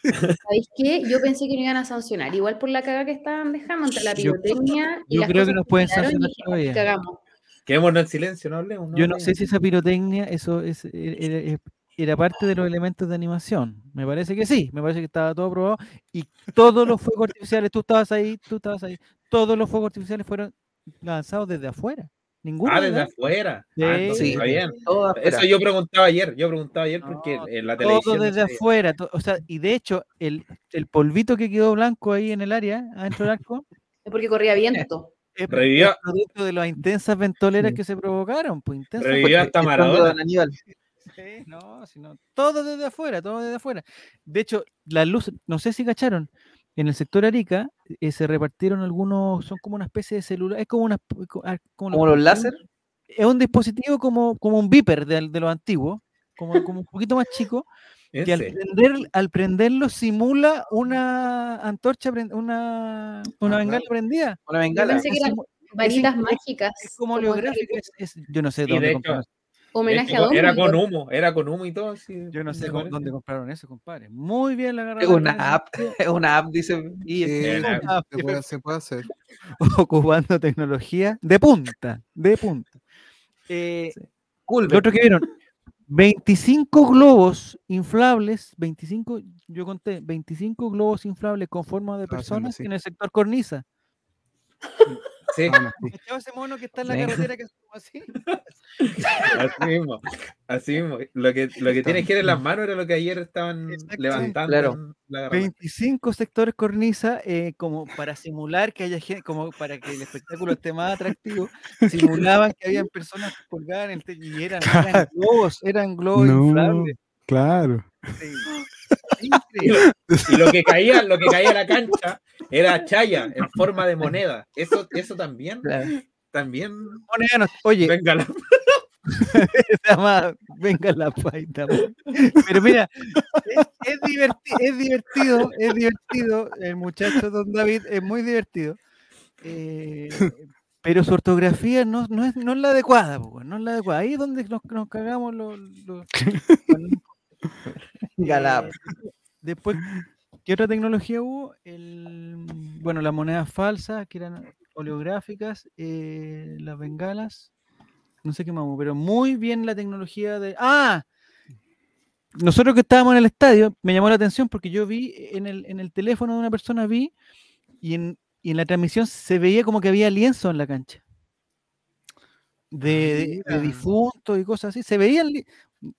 Sí. ¿sabéis qué? Yo pensé que no iban a sancionar, igual por la caga que estaban dejando entre la Yo- pirotecnia y yo las creo que cosas nos pueden sancionar todavía. Cagamos. Quedémonos en silencio, no hablemos. yo no hablemos. sé si esa pirotecnia, eso es, e- era, es- era parte de los elementos de animación. Me parece que sí, me parece que estaba todo aprobado. Y todos los fuegos artificiales, tú estabas ahí, tú estabas ahí, todos los fuegos artificiales fueron lanzados desde afuera. Ninguno. Ah, de desde afuera. Sí. Ah, entonces Sí. está bien. Eso yo preguntaba ayer, yo preguntaba ayer No, porque en la televisión. Todo no desde afuera. to- o sea, y de hecho, el, el polvito que quedó blanco ahí en el área, adentro del arco, Es porque corría viento. es Revivió- es producto de las intensas ventoleras Sí. que se provocaron. Pues, intensas Revivió hasta Maradona. Sí, no, sino todo desde afuera, todo desde afuera. De hecho, las luces, no sé si cacharon, en el sector Arica eh, se repartieron algunos, son como una especie de celular, es como una co- como Como los láser. Es un dispositivo como, como un beeper de, de los antiguos, como, como un poquito más chico, ¿En que al, prender, al prenderlo simula una antorcha, una, una Ah, bengala prendida. Una bengala. pensé que Es eran Varitas es- mágicas. es como como es- es- yo no sé dónde hecho, Homenaje a Era con- era con Dumbledore. humo, era con humo y todo. así, Yo no sé con- dónde compraron eso, compadre. Muy bien la Es agarrada. una app. Es una app, dice. Y Sí, Era- Ah, se, puede, se puede hacer. ocupando tecnología de punta, de punta. Eh, cool. lo otro que vieron, 25 globos inflables, 25, yo conté, 25 globos inflables con forma de haciendo personas en el sector cornisa. Sí, Ah, no, sí. ¿Cachado ese mono que está en la Sí. carretera que es como así? así mismo. Así mismo. Lo que, lo que tienes que ir en las manos era lo que ayer estaban levantando. Claro. la garrafa. 25 sectores cornisa, eh, como para simular que haya gente, como para que el espectáculo esté más atractivo, simulaban que habían personas colgadas en el techo y eran, eran globos, eran globos No, inflables. claro. Sí. Y lo, Increíble. y lo que caía, lo que caía a la cancha era chaya en forma de moneda. Eso, eso también, Claro. también. Moneda no- Oye, Venga, la- se llama Venga la paita. Pero mira, es, es diverti- es divertido, es divertido. El muchacho Don David es muy divertido. eh, pero su ortografía no, no, es, no es la adecuada, no es la adecuada. Ahí es donde nos, nos cagamos los. Galap. Eh, después, ¿qué otra tecnología hubo? El, bueno, las monedas falsas, que eran oleográficas, eh, las bengalas, no sé qué más hubo, pero muy bien la tecnología de... ¡Ah! Nosotros que estábamos en el estadio, me llamó la atención porque yo vi en el, en el teléfono de una persona, vi, y en, y en la transmisión se veía como que había lienzo en la cancha. De, de- de mira. difuntos y cosas así. Se veían... li-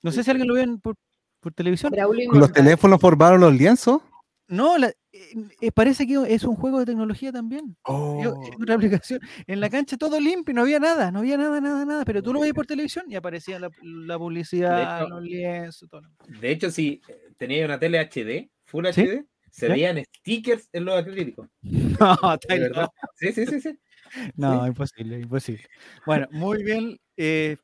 No sé si alguien lo vio en- por, por televisión. Braulio ¿Con los teléfonos formaron los lienzos? No, la- eh, eh, parece que es un juego de tecnología también. Oh, Es- es una aplicación. En la cancha todo limpio, no había nada, no había nada, nada, nada. Pero tú lo veías por televisión y aparecía la, la publicidad, hecho, los lienzos, todo. De hecho, si tenía una tele HD, Full ¿Sí? HD, se veían stickers en los acrílicos. No, ahí, verdad. Sí, sí, sí, sí. no, imposible, imposible. Bueno, muy bien. eh,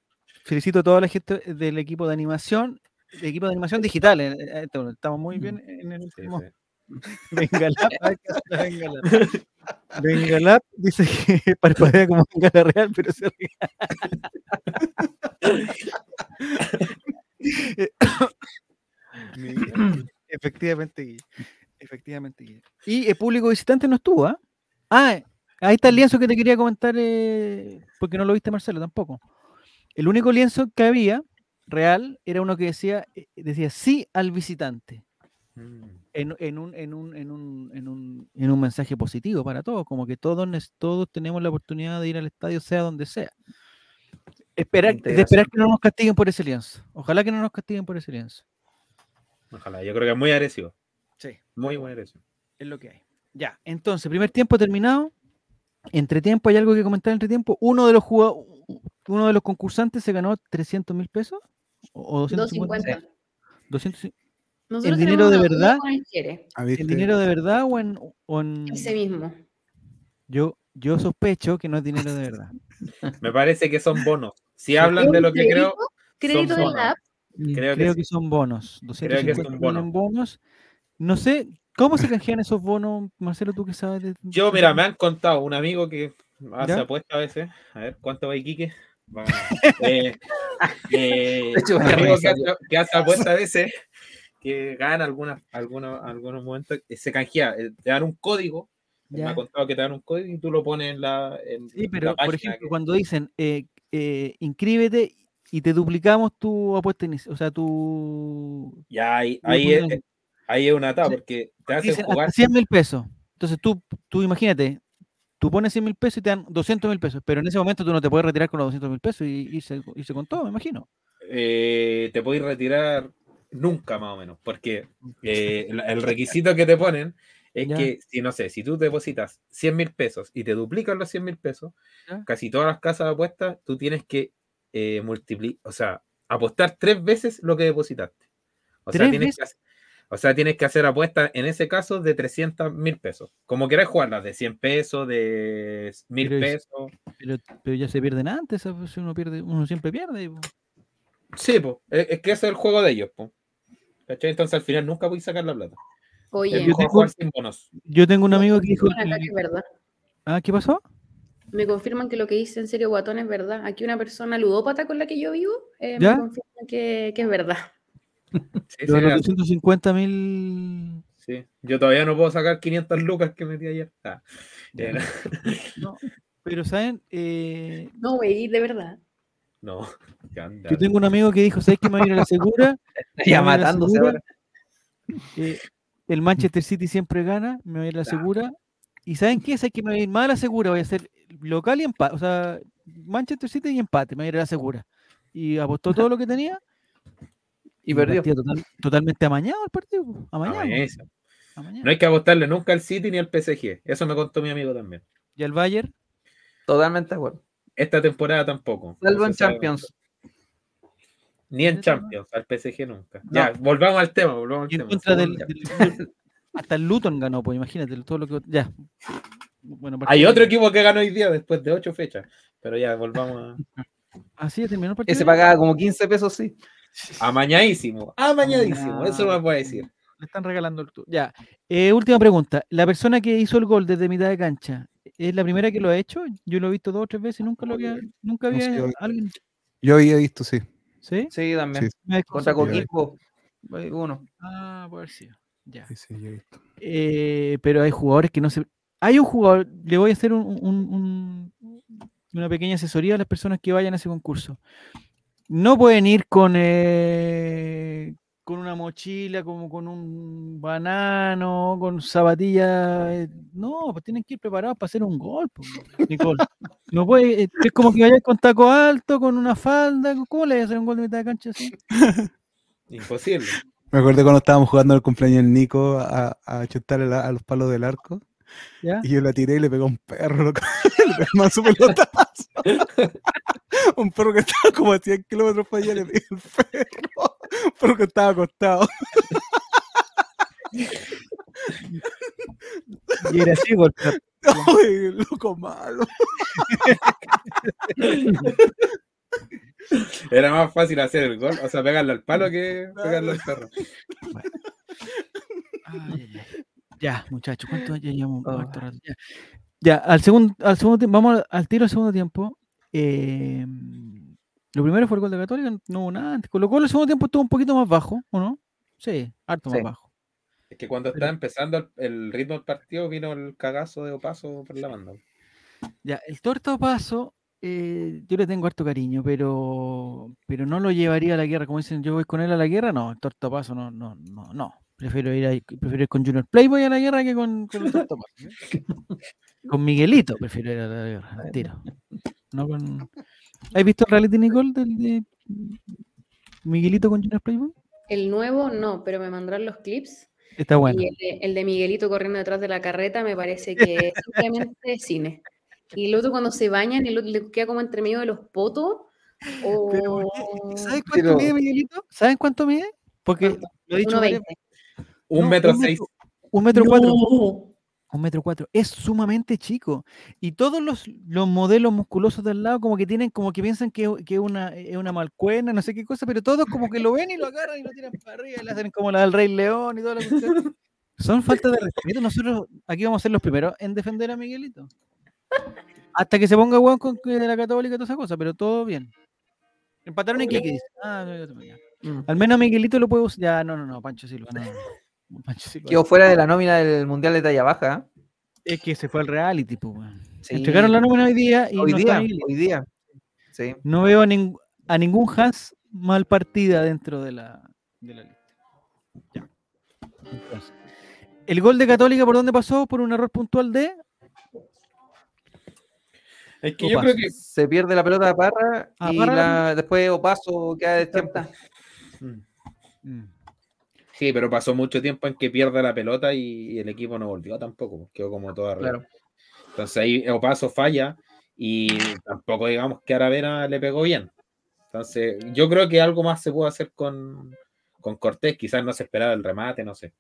felicito a toda la gente del equipo de animación, equipo de animación digital. eh, eh, estamos muy bien en el Sí, último. sí. La Venga Lab dice que parpadea como Venga Real, pero se ríe. Eh, Efectivamente. Efectivamente. Y el público visitante no estuvo, ¿ah? Ah, ahí está el lienzo que te quería comentar, eh, porque no lo viste, Marcelo, tampoco. El único lienzo que había, real, era uno que decía, eh, decía sí al visitante Mm. en, en un, en, un, en, un, en, un, en un mensaje positivo para todos, como que todos, todos tenemos la oportunidad de ir al estadio, sea donde sea. Esperar, de esperar que no nos castiguen por ese lienzo. Ojalá que no nos castiguen por ese lienzo. Ojalá, yo creo que es muy agresivo. Sí, Muy, muy agresivo. es lo que hay. Ya, entonces, primer tiempo terminado. Entre tiempo, ¿hay algo que comentar entre tiempo? Uno de los jugado- uno de los concursantes se ganó 300 mil pesos. ¿O o 250? 250. 200, Nosotros dinero de verdad? el ah, ¿El dinero de verdad o en, o en- Ese mismo. Yo, yo sospecho que no es dinero de verdad. Me parece que son bonos. Si hablan de lo que creo, Crédito de bonos. la app. Creo Creo, que que, son bonos. Creo que es 250 un mil bono. en bonos. No sé, ¿cómo se canjean esos bonos, Marcelo, tú que sabes? de- yo, mira, me han contado un amigo que hace ¿Ya? apuestas a veces. A ver, ¿cuánto va Iquique? Eh, eh, De hecho, amigo que hace, que hace apuestas a veces, que gana algunas, algunos, algunos momentos, eh, se canjea. Te dan un código. Me ha contado que te dan un código y tú lo pones en la. En Sí, la pero por ejemplo, que- cuando dicen eh, inscríbete y te duplicamos tu apuesta inicial, o sea, tu. Ya ahí, ahí, es, ponen- ahí es una Sí, porque te hacen Dicen jugar. hasta 100 mil pesos. Entonces tú, tú imagínate, tú pones 100 mil pesos y te dan 200 mil pesos, pero en ese momento tú no te puedes retirar con los 200 mil pesos y irse, irse con todo, me imagino. eh, te podéis retirar nunca más o menos, porque eh, el, requisito que te ponen Es Ya. que, si no sé, si tú depositas 100 mil pesos y te duplican los 100 mil pesos, Ya. casi todas las casas de apuestas, tú tienes que eh, multiplicar, o sea, apostar tres veces lo que depositaste. O sea, ¿Tres tienes veces? que hacer, o sea, tienes que hacer apuestas, en ese caso, de 300 mil pesos. Como quieras jugarlas, de 100 pesos, de mil pesos. Pero, pero ya se pierden antes, ¿sabes? Si uno pierde, uno siempre pierde. po. Sí, pues, es, es que ese es el juego de ellos, po. ¿Cachai? Entonces al final nunca voy a sacar la plata. Oye, mejor tengo- jugar sin bonos. Yo tengo un amigo que dijo. confirman. Ah, ¿qué pasó? Me confirman que lo que dice en serio Guatón es verdad. Aquí una persona ludópata con la que yo vivo eh, me confirma que, que es verdad. Sí, Los mira, 250 mil. sí. Yo todavía no puedo sacar 500 lucas que metí ayer. Ah, eh, No, pero ¿saben? Eh, No, güey, de verdad. no, yo tengo un amigo que dijo: ¿Sabes que me voy a ir a la segura? Ya matándose segura, ahora. eh, el Manchester City siempre gana, me voy a ir a la segura. ¿Y saben qué? ¿Sabes que me voy a ir más a la segura? Voy a hacer local y empate. O sea, Manchester City y empate, me voy a ir a la segura. Y apostó todo lo que tenía. Y perdió. partido total- totalmente amañado el partido. Amañado. Amañado. No hay que apostarle nunca al City ni al PSG. Eso me contó mi amigo también. Y el Bayern, Totalmente de acuerdo. Esta temporada tampoco. Salvo en Champions. Ni en. Champions, al PSG nunca. Ya, volvamos al tema, volvamos al tema. contra del, Segunda. del- hasta el Luton ganó, pues imagínate todo lo que ya. Bueno, Hay otro equipo que ganó hoy día después de ocho fechas. Pero ya, volvamos Así ya terminó el partido. Ese pagaba como 15 pesos, sí. A. Amañadísimo. Amañadísimo. Eso no me puede decir. Le están regalando el tour. Ya. Eh, última pregunta. La persona que hizo el gol desde mitad de cancha, ¿es la primera que lo ha hecho? Yo lo he visto dos o tres veces y nunca lo había, nunca había alguien. Yo había visto, sí. ¿Sí? Sí, también. Sí. Me Contra. Coquimbo. Hay Uno. Ah, puede haber sido. Ya. Sí, sí, yo he visto. Eh, pero hay jugadores que no se. Hay un jugador, le voy a hacer un- un- un- una pequeña asesoría a las personas que vayan a ese concurso. No pueden ir con, eh, con una mochila, como con un banano, con zapatillas. eh, No, pues tienen que ir preparados para hacer un gol, pues, Nicole. No puede, eh, es como que vayas con taco alto, con una falda. ¿Cómo le vas a hacer un gol de mitad de cancha así? Imposible. Me acuerdo cuando estábamos jugando el cumpleaños del Nico a, a chutar el- a los palos del arco. ¿Ya? Y yo la tiré y le pegó a un perro. loco. le pegó más su pelotazo. un perro que estaba como a 100 kilómetros para allá le el perro. Un perro que estaba acostado. Y era así, golpear. Ay, loco malo. Era más fácil hacer el gol, o sea, pegarle al palo que pegarle al perro. Ay, ay, ay. Ya, muchachos, ¿cuánto ya llevamos? Ah. Ya, al segundo, al segundo tiempo, vamos al- al tiro al segundo tiempo. Eh, lo primero fue el gol de Católica, no hubo nada antes. Colo Colo el segundo tiempo estuvo un poquito más bajo, ¿o no? Sí, harto más bajo. Es que cuando estaba empezando el, el ritmo del partido vino el cagazo de Opaso por la banda. Ya, el torto paso, eh, yo le tengo harto cariño, pero, pero no lo llevaría a la guerra. Como dicen, yo voy con él a la guerra, no, el torto paso no, no, no, no. Prefiero ir, prefiero ir con Junior Playboy a la guerra que con, con. ¿eh? con Miguelito prefiero ir a la guerra, al tiro. No con... ¿Has visto el reality Nicole del de Miguelito con Junior Playboy? El nuevo no, pero me mandaron los clips. Está bueno. Y el de, el de Miguelito corriendo detrás de la carreta me parece que es simplemente cine. Y el otro cuando se bañan, el otro le queda como entre medio de los potos. O... Pero, ¿Sabes cuánto Pero- mide Miguelito? ¿Saben cuánto mide? Porque lo he dicho varias 1.20. Un No, metro un seis. Un metro cuatro. No. Un metro cuatro. Es sumamente chico. Y todos los, los modelos musculosos del lado como que tienen, como que piensan que que es una, es una malcuena, no sé qué cosa, pero todos como que lo ven y lo agarran y lo tiran para arriba y le hacen como la del Rey León y toda la cuestión. Son faltas de respeto. Nosotros aquí vamos a ser los primeros en defender a Miguelito. Hasta que se ponga hueón con que de la católica y toda esa cosa, pero todo bien. Empataron en Kiki, dice. Ah, no, no, ya. Mm. Al menos a Miguelito lo puedo usar. Ya, no, no, no, Pancho Silva, no. Quedó fuera de la nómina del Mundial de talla baja. Es que se fue al reality, pues, weón. Sí. Entregaron la nómina hoy día y Hoy no día, hoy día. Sí. No veo a, ning- a ningún Hans mal partida dentro de la, de la lista. Ya. Entonces, el gol de Católica, ¿por dónde pasó? Por un error puntual de. Es que yo creo que. Se pierde la pelota de Parra Ah, y Parra la la, después Opaso queda de tiempo. Mm. Mm. Sí, pero pasó mucho tiempo en que pierde la pelota y el equipo no volvió tampoco, quedó como toda Claro. Entonces ahí Opaso falla y tampoco digamos que Aravena le pegó bien. Entonces yo creo que algo más se puede hacer con, con Cortés, quizás no se esperaba el remate, no sé.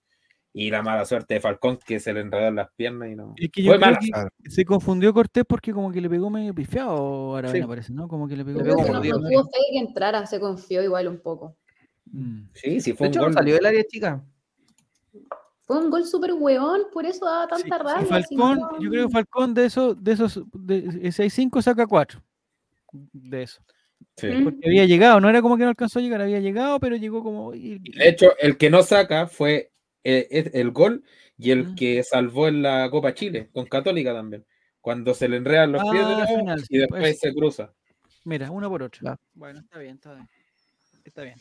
Y la mala suerte de Falcón que se le enredó en las piernas y no. Es que yo Fue creo mala. que se confundió Cortés porque como que le pegó medio pifiado a Aravena, Sí. parece, ¿no? Como que le pegó. Le pegó no, no tuvo fe de que entrara, se confió igual un poco. Mm. Sí, sí, De fue un hecho, no gol. salió del área chica. Fue un gol súper hueón, por eso daba tanta sí, rabia. Falcón, yo creo que Falcón de esos, de esos, de 6-5 saca 4 de eso. Sí. Porque había llegado, no era como que no alcanzó a llegar, había llegado, pero llegó como. De hecho, el que no saca fue eh, el gol y el Mm. que salvó en la Copa Chile, con Católica también. Cuando se le enredan los pies de Ah, nuevo final, y después pues. se cruza. Mira, una por otra. Ya. Bueno, está bien, está bien. Está bien.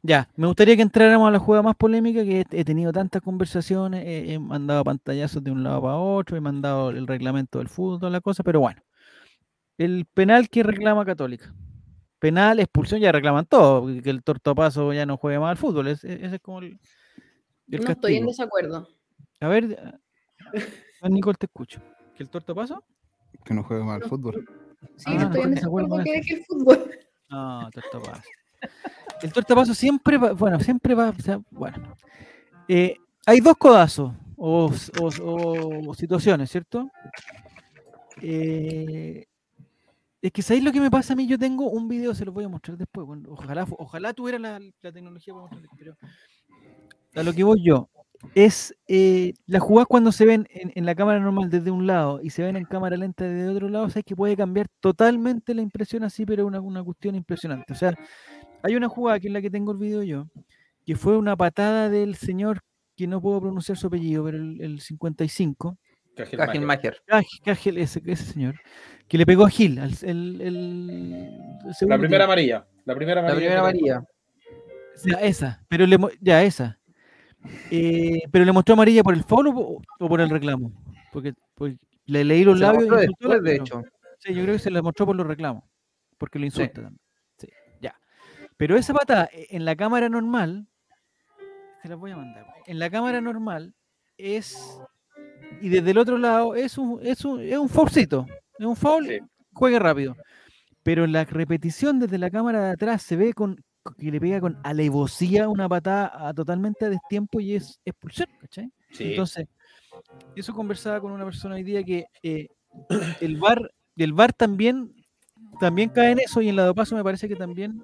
Ya, me gustaría que entráramos a la jugada más polémica, que he, tenido tantas conversaciones, he, he mandado pantallazos de un lado para otro, he mandado el reglamento del fútbol, toda la cosa, pero bueno. El penal que reclama Católica. Penal, expulsión, ya reclaman todo, que el tortopaso ya no juegue más al fútbol. Ese, ese es como el, el No estoy en desacuerdo. A ver, ah, Nicole, te escucho. ¿Que el tortopaso? Que no juegue mal al fútbol. Sí, Ah, no estoy en de acuerdo desacuerdo que deje el fútbol. No, tortapaso. El tortapaso siempre va, bueno, siempre va, o sea, bueno. Eh, hay dos codazos o, o- o situaciones, ¿cierto? Eh, es que ¿sabéis lo que me pasa a mí? Yo tengo un video, se lo voy a mostrar después. bueno, ojalá, ojalá tuviera la, la tecnología para mostrarles, pero a lo que voy yo es eh, las jugadas cuando se ven en, en la cámara normal desde un lado y se ven en cámara lenta desde otro lado, sabes que puede cambiar totalmente la impresión así, pero una, una cuestión impresionante. O sea, hay una jugada que es la que tengo el video yo, que fue una patada del señor que no puedo pronunciar su apellido, pero el, el 55, Kajelmacher. Caj- Cajel, ese, ese señor, que le pegó a Gil, al, el, el- La primera amarilla. La primera La amarilla. primera que le- amarilla. Ya, esa, pero le, ya, esa. Eh, pero le mostró amarilla por el foul o, po- o por el reclamo. Porque, porque le leí los Se la labios mostró y después, de hecho. Sí, yo creo que se le mostró por los reclamos. Porque lo insulta también. Sí. Pero esa patada eh, en la cámara normal, se las voy a mandar. En la cámara normal es. Y desde el otro lado es un, es un, es un foulcito. Es un foul, Sí. juegue rápido. Pero en la repetición desde la cámara de atrás se ve con que le pega con alevosía una patada a- totalmente a destiempo y es expulsión, ¿cachai? Sí. Entonces, eso conversaba con una persona hoy día que eh, el VAR, el VAR también, también cae en eso y en la paso me parece que también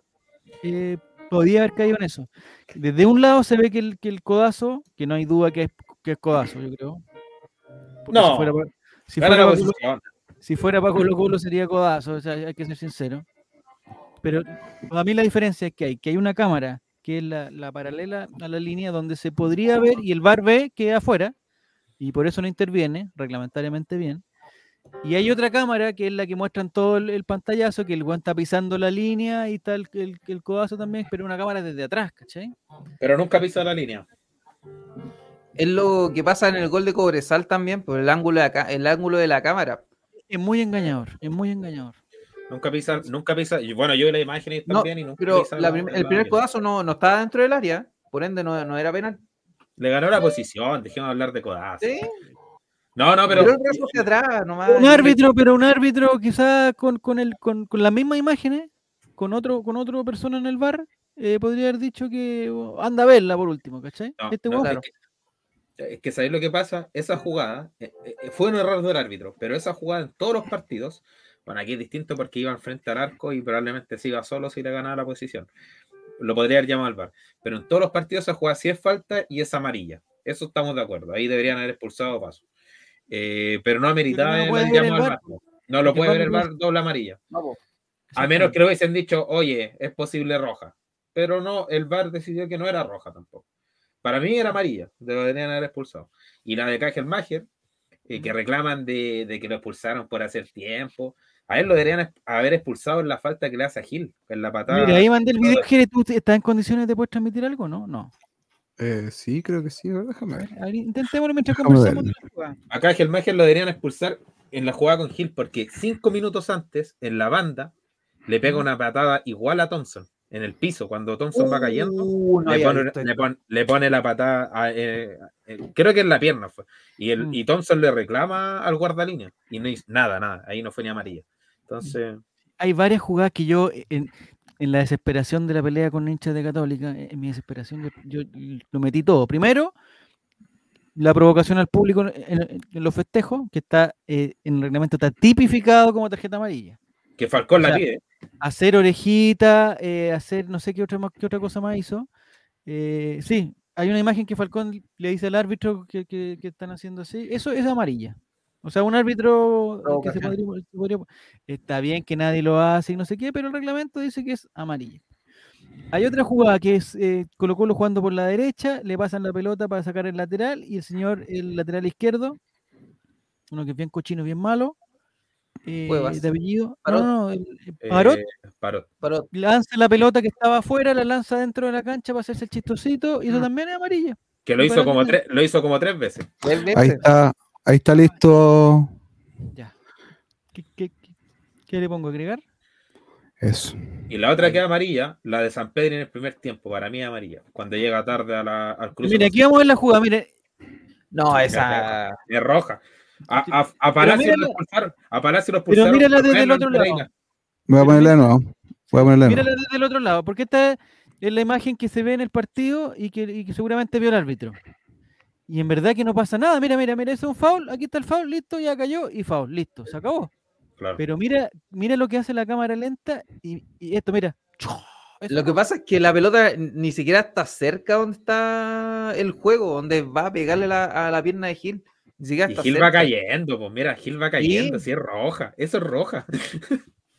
eh, podía haber caído en eso. Desde un lado se ve que el, que el codazo, que no hay duda que es, que es codazo, yo creo. Porque No. Si fuera, si fuera la pa- posición. si fuera Colo sería codazo, o sea, hay que ser sincero. Pero para mí la diferencia es que hay, que hay una cámara que es la, la paralela a la línea donde se podría ver y el VAR ve que afuera y por eso no interviene reglamentariamente bien. Y hay otra cámara que es la que muestran todo el, el pantallazo, que el guan está pisando la línea y tal, el, el, el codazo también, pero una cámara desde atrás, ¿cachai? Pero nunca pisa la línea. Es lo que pasa en el gol de Cobresal también, por el ángulo de, acá, el ángulo de la cámara. Es muy engañador, es muy engañador. Nunca pisa, nunca pisa. y Bueno, yo vi la imagen No, también y nunca Pero pisa la la- prim- la el primer línea. codazo no, no estaba dentro del área, por ende no, no era penal. Le ganó la posición, dejemos de hablar de codazo. Sí, No, no, pero, pero. el brazo hacia atrás nomás. Un árbitro, pero un árbitro quizás con, con, el, con, con las mismas imágenes, con otro, con otra persona en el bar, eh, podría haber dicho que oh, anda a verla por último, ¿cachai? No, este no, claro. es, que, es que ¿sabéis lo que pasa? Esa jugada eh, eh, fue un error del árbitro, pero esa jugada en todos los partidos, bueno, aquí es distinto porque iban frente al arco y probablemente se iba solo si le ganaba la posición. Lo podría haber llamado al VAR, pero en todos los partidos esa jugada sí es falta y es amarilla. Eso estamos de acuerdo. Ahí deberían haber expulsado paso. Eh, pero no ameritaba no el llamado el VAR. No lo puede ver el VAR doble amarilla. No. A menos que lo hubiesen dicho, oye, es posible roja. Pero no, el VAR decidió que no era roja tampoco. Para mí era amarilla, deberían haber expulsado. Y la de Kajelmacher, eh, que reclaman de, de que lo expulsaron por hacer tiempo. A él lo deberían haber expulsado en la falta que le hace a Gil, en la patada. Mira, ahí mandé el video. Jere, ¿tú estás en condiciones de poder transmitir algo? No, no. Eh, sí, creo que sí. a ver, déjame A ver. ver, a ver, intentémoslo mientras Déjame conversamos. verlo. de la jugada. A Kajelmacher lo deberían expulsar en la jugada con Gil, porque cinco minutos antes, en la banda, le pega una patada igual a Thompson en el piso, cuando Thompson va cayendo, Uh, no le, pone, le esto. pon- le pone la patada, a, eh, eh, creo que en la pierna fue. Y, el, Mm. y Thompson le reclama al guardalínea y no hizo nada, nada. Ahí no fue ni amarilla. Entonces, Hay varias jugadas que yo, en, en la desesperación de la pelea con hinchas de Católica, en mi desesperación, yo, yo lo metí todo. Primero, la provocación al público en, los festejos, que está eh, en el reglamento, está tipificado como tarjeta amarilla. que Falcón O la pide. hacer orejita, eh, hacer no sé qué otra, qué otra cosa más hizo. Eh, sí, hay una imagen que Falcón le dice al árbitro que, que- que están haciendo así. Eso es amarilla. O sea, un árbitro que se podría, se podría- Está bien que nadie lo hace y no sé qué, pero el reglamento dice que es amarilla. Hay otra jugada que es eh, Colo Colo jugando por la derecha, le pasan la pelota para sacar el lateral y el señor, el lateral izquierdo, uno que es bien cochino, bien malo, eh, de apellido, Parot. no, no, el- el Parot, eh, Parot. Pero lanza la pelota que estaba afuera, la lanza dentro de la cancha para hacerse el chistosito y eso Mm. también es amarilla. Que lo hizo, como tres, lo hizo como tres veces. Ahí está, ahí está listo. Ya. ¿Qué, qué- qué- qué le pongo? ¿Agregar? Eso. Y la otra que es amarilla, la de San Pedro en el primer tiempo, para mí es amarilla. Cuando llega tarde a la- al cruce. Mire, aquí vamos a ver la jugada. Mire, No, esa. Es roja. A, a, a Palacio mira lo la- expulsaron. A Palacio lo Pero mírala desde el otro lado. Voy a Pero ponerle de nuevo. Voy a de mírala desde el otro lado, porque esta es la imagen que se ve en el partido y que, y que seguramente vio el árbitro. Y en verdad que no pasa nada. Mira, mira, mira, ese es un foul. Aquí está el foul, listo, ya cayó y foul, listo, se acabó. Claro. Pero mira, mira lo que hace la cámara lenta y, y esto, mira. Eso Lo que pasa es que la pelota ni siquiera está cerca donde está el juego, donde va a pegarle la- a la pierna de Gil. Ni siquiera Y está Gil cerca. va cayendo, pues mira, Gil va cayendo, Sí. si es roja, eso es roja.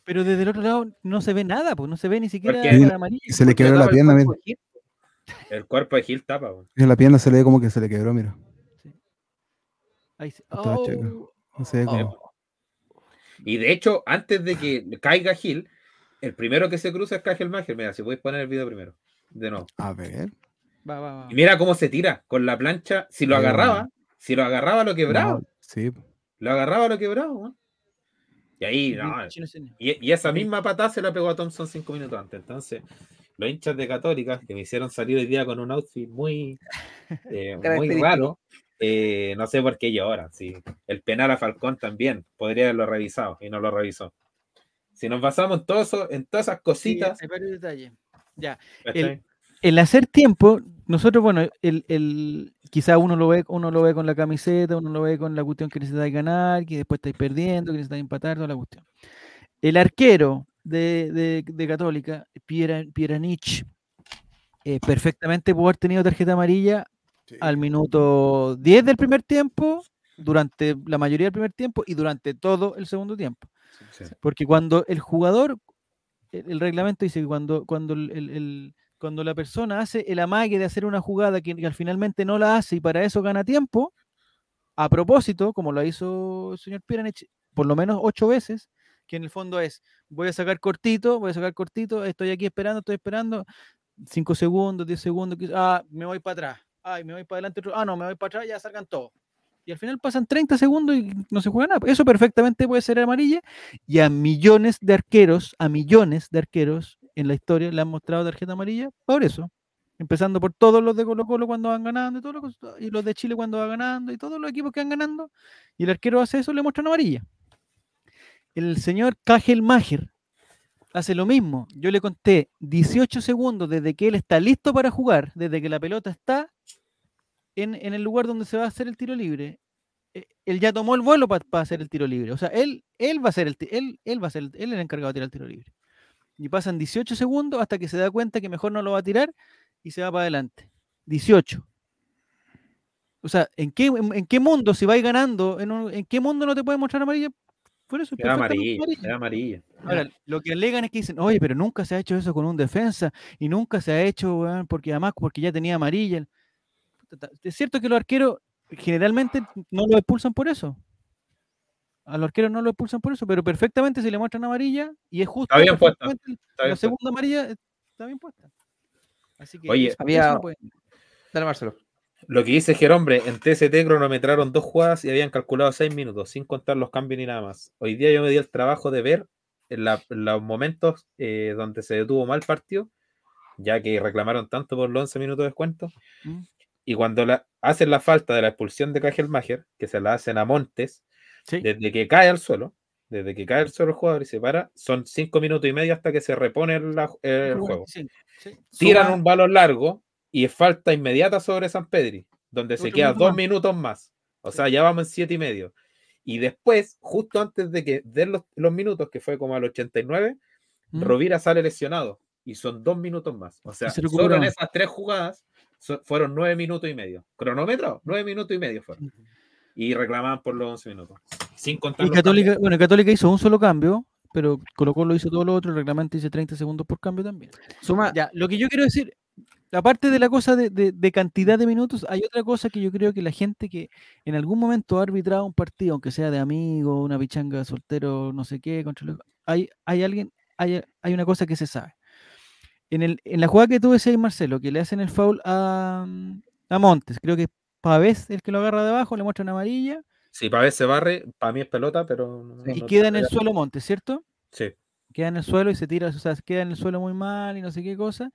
Pero desde el otro lado no se ve nada, pues no se ve ni siquiera Porque- la amarilla. Y se le quebró la pierna, El cuerpo de Gil tapa. pues. En la pierna se le ve como que se le quebró, mira. Ahí se-. Oh, No se ve Oh. como. Y de hecho, antes de que caiga Gil, el primero que se cruza es Cagel Mager. Mira, si podéis poner el video primero. De nuevo. A ver. va, va, va. Y mira cómo se tira con la plancha. Si lo agarraba, si lo agarraba, lo quebraba. No, sí. Lo agarraba, lo quebraba. Y ahí, no. Y, y esa misma patada se la pegó a Thompson cinco minutos antes. Entonces, los hinchas de Católica que me hicieron salir hoy día con un outfit muy, eh, muy Característico. raro, eh, no sé por qué lloran. Sí. El penal a Falcón también podría haberlo revisado y no lo revisó. Si nos basamos en, todo eso, en todas esas Sí, cositas, varios detalles. Ya. ¿cachai? El hacer tiempo, nosotros, bueno, el, el, quizá uno lo ve, uno lo ve con la camiseta, uno lo ve con la cuestión que necesitáis ganar, que después estáis perdiendo, que necesitáis empatar, toda la cuestión. El arquero de, de, de Católica, Piera, Pieranich, eh, perfectamente pudo haber tenido tarjeta amarilla al minuto 10 del primer tiempo, durante la mayoría del primer tiempo y durante todo el segundo tiempo. Sí. Porque cuando el jugador, el, el reglamento dice que cuando, cuando, el, el- el- cuando la persona hace el amague de hacer una jugada que, que al finalmente no la hace y para eso gana tiempo, a propósito, como lo hizo el señor Piranich por lo menos ocho veces, que en el fondo es, voy a sacar cortito, voy a sacar cortito, estoy aquí esperando, estoy esperando, cinco segundos, 10 segundos, ah, me voy para atrás, ay, me voy para adelante, ah, no, me voy para atrás, ya salgan todos. Y al final pasan 30 segundos y no se juega nada. Eso perfectamente puede ser amarilla. Y a millones de arqueros, a millones de arqueros en la historia le han mostrado tarjeta amarilla por eso. Empezando por todos los de Colo Colo cuando van ganando y, todos los, y los de Chile cuando van ganando y todos los equipos que van ganando. Y el arquero hace eso, le muestran amarilla. El señor Kagel Mager hace lo mismo. Yo le conté 18 segundos desde que él está listo para jugar, desde que la pelota está en, en el lugar donde se va a hacer el tiro libre. eh, Él ya tomó el vuelo para hacer el tiro libre. O sea, él, él va a ser el él, él va a ser el, él el encargado de tirar el tiro libre. Y pasan 18 segundos hasta que se da cuenta que mejor no lo va a tirar y se va para adelante. 18. O sea, ¿en qué, en, qué mundo si vais ganando, en qué mundo no te puede mostrar amarilla? Eso es Era amarilla, amarilla. era amarilla. Ahora, lo que alegan es que dicen, oye, pero nunca se ha hecho eso con un defensa y nunca se ha hecho, weón, porque además, porque ya tenía amarilla. Es cierto que los arqueros generalmente no lo expulsan por eso. A los arqueros no lo expulsan por eso, pero perfectamente si le muestran amarilla y es justo. Está bien puesta, La segunda amarilla está bien puesta. Así que Oye, había- Dale, Marcelo. Lo que dice Gerombre, en TST cronometraron dos jugadas y habían calculado seis minutos, sin contar los cambios ni nada más. Hoy día yo me di el trabajo de ver en, la- los momentos eh, donde se detuvo mal partido ya que reclamaron tanto por los 11 minutos de descuento. Mm. Y cuando la, hacen la falta de la expulsión de Kajelmacher, que se la hacen a Montes, Sí. desde que cae al suelo, desde que cae al suelo el jugador y se para, son 5 minutos y medio hasta que se repone el juego. 45, sí. Tiran un balón largo y es falta inmediata sobre San Pedri, donde se queda minuto dos más. minutos más. O sea, ya vamos en siete y medio. Y después, justo antes de que den los, los minutos, que fue como al 89, Mm. Rovira sale lesionado y son dos minutos más. O sea, se solo en esas tres jugadas so- fueron nueve minutos y medio. Cronómetro, nueve minutos y medio fueron. Y reclamaban por los 11 minutos. Sin contar Y Católica, cambios. bueno, Católica hizo un solo cambio, pero Colo Colo hizo todo lo otro, el reglamento dice 30 segundos por cambio también. Suma, Ya, lo que yo quiero decir, aparte de la cosa de, de- de cantidad de minutos, hay otra cosa que yo creo que la gente que en algún momento ha arbitrado un partido, aunque sea de amigo, una pichanga soltero, no sé qué, contra hay, hay alguien, hay, hay una cosa que se sabe. En, el, en la jugada que tú decías, Marcelo, que le hacen el foul a, a Montes, creo que es Pavés el que lo agarra de abajo, le muestran amarilla Sí, ver se barre, para mí es pelota, pero. no- y no- queda en el suelo Montes, ¿cierto? Sí. queda en el suelo y se tira, o sea, queda en el suelo muy mal y no sé qué cosa.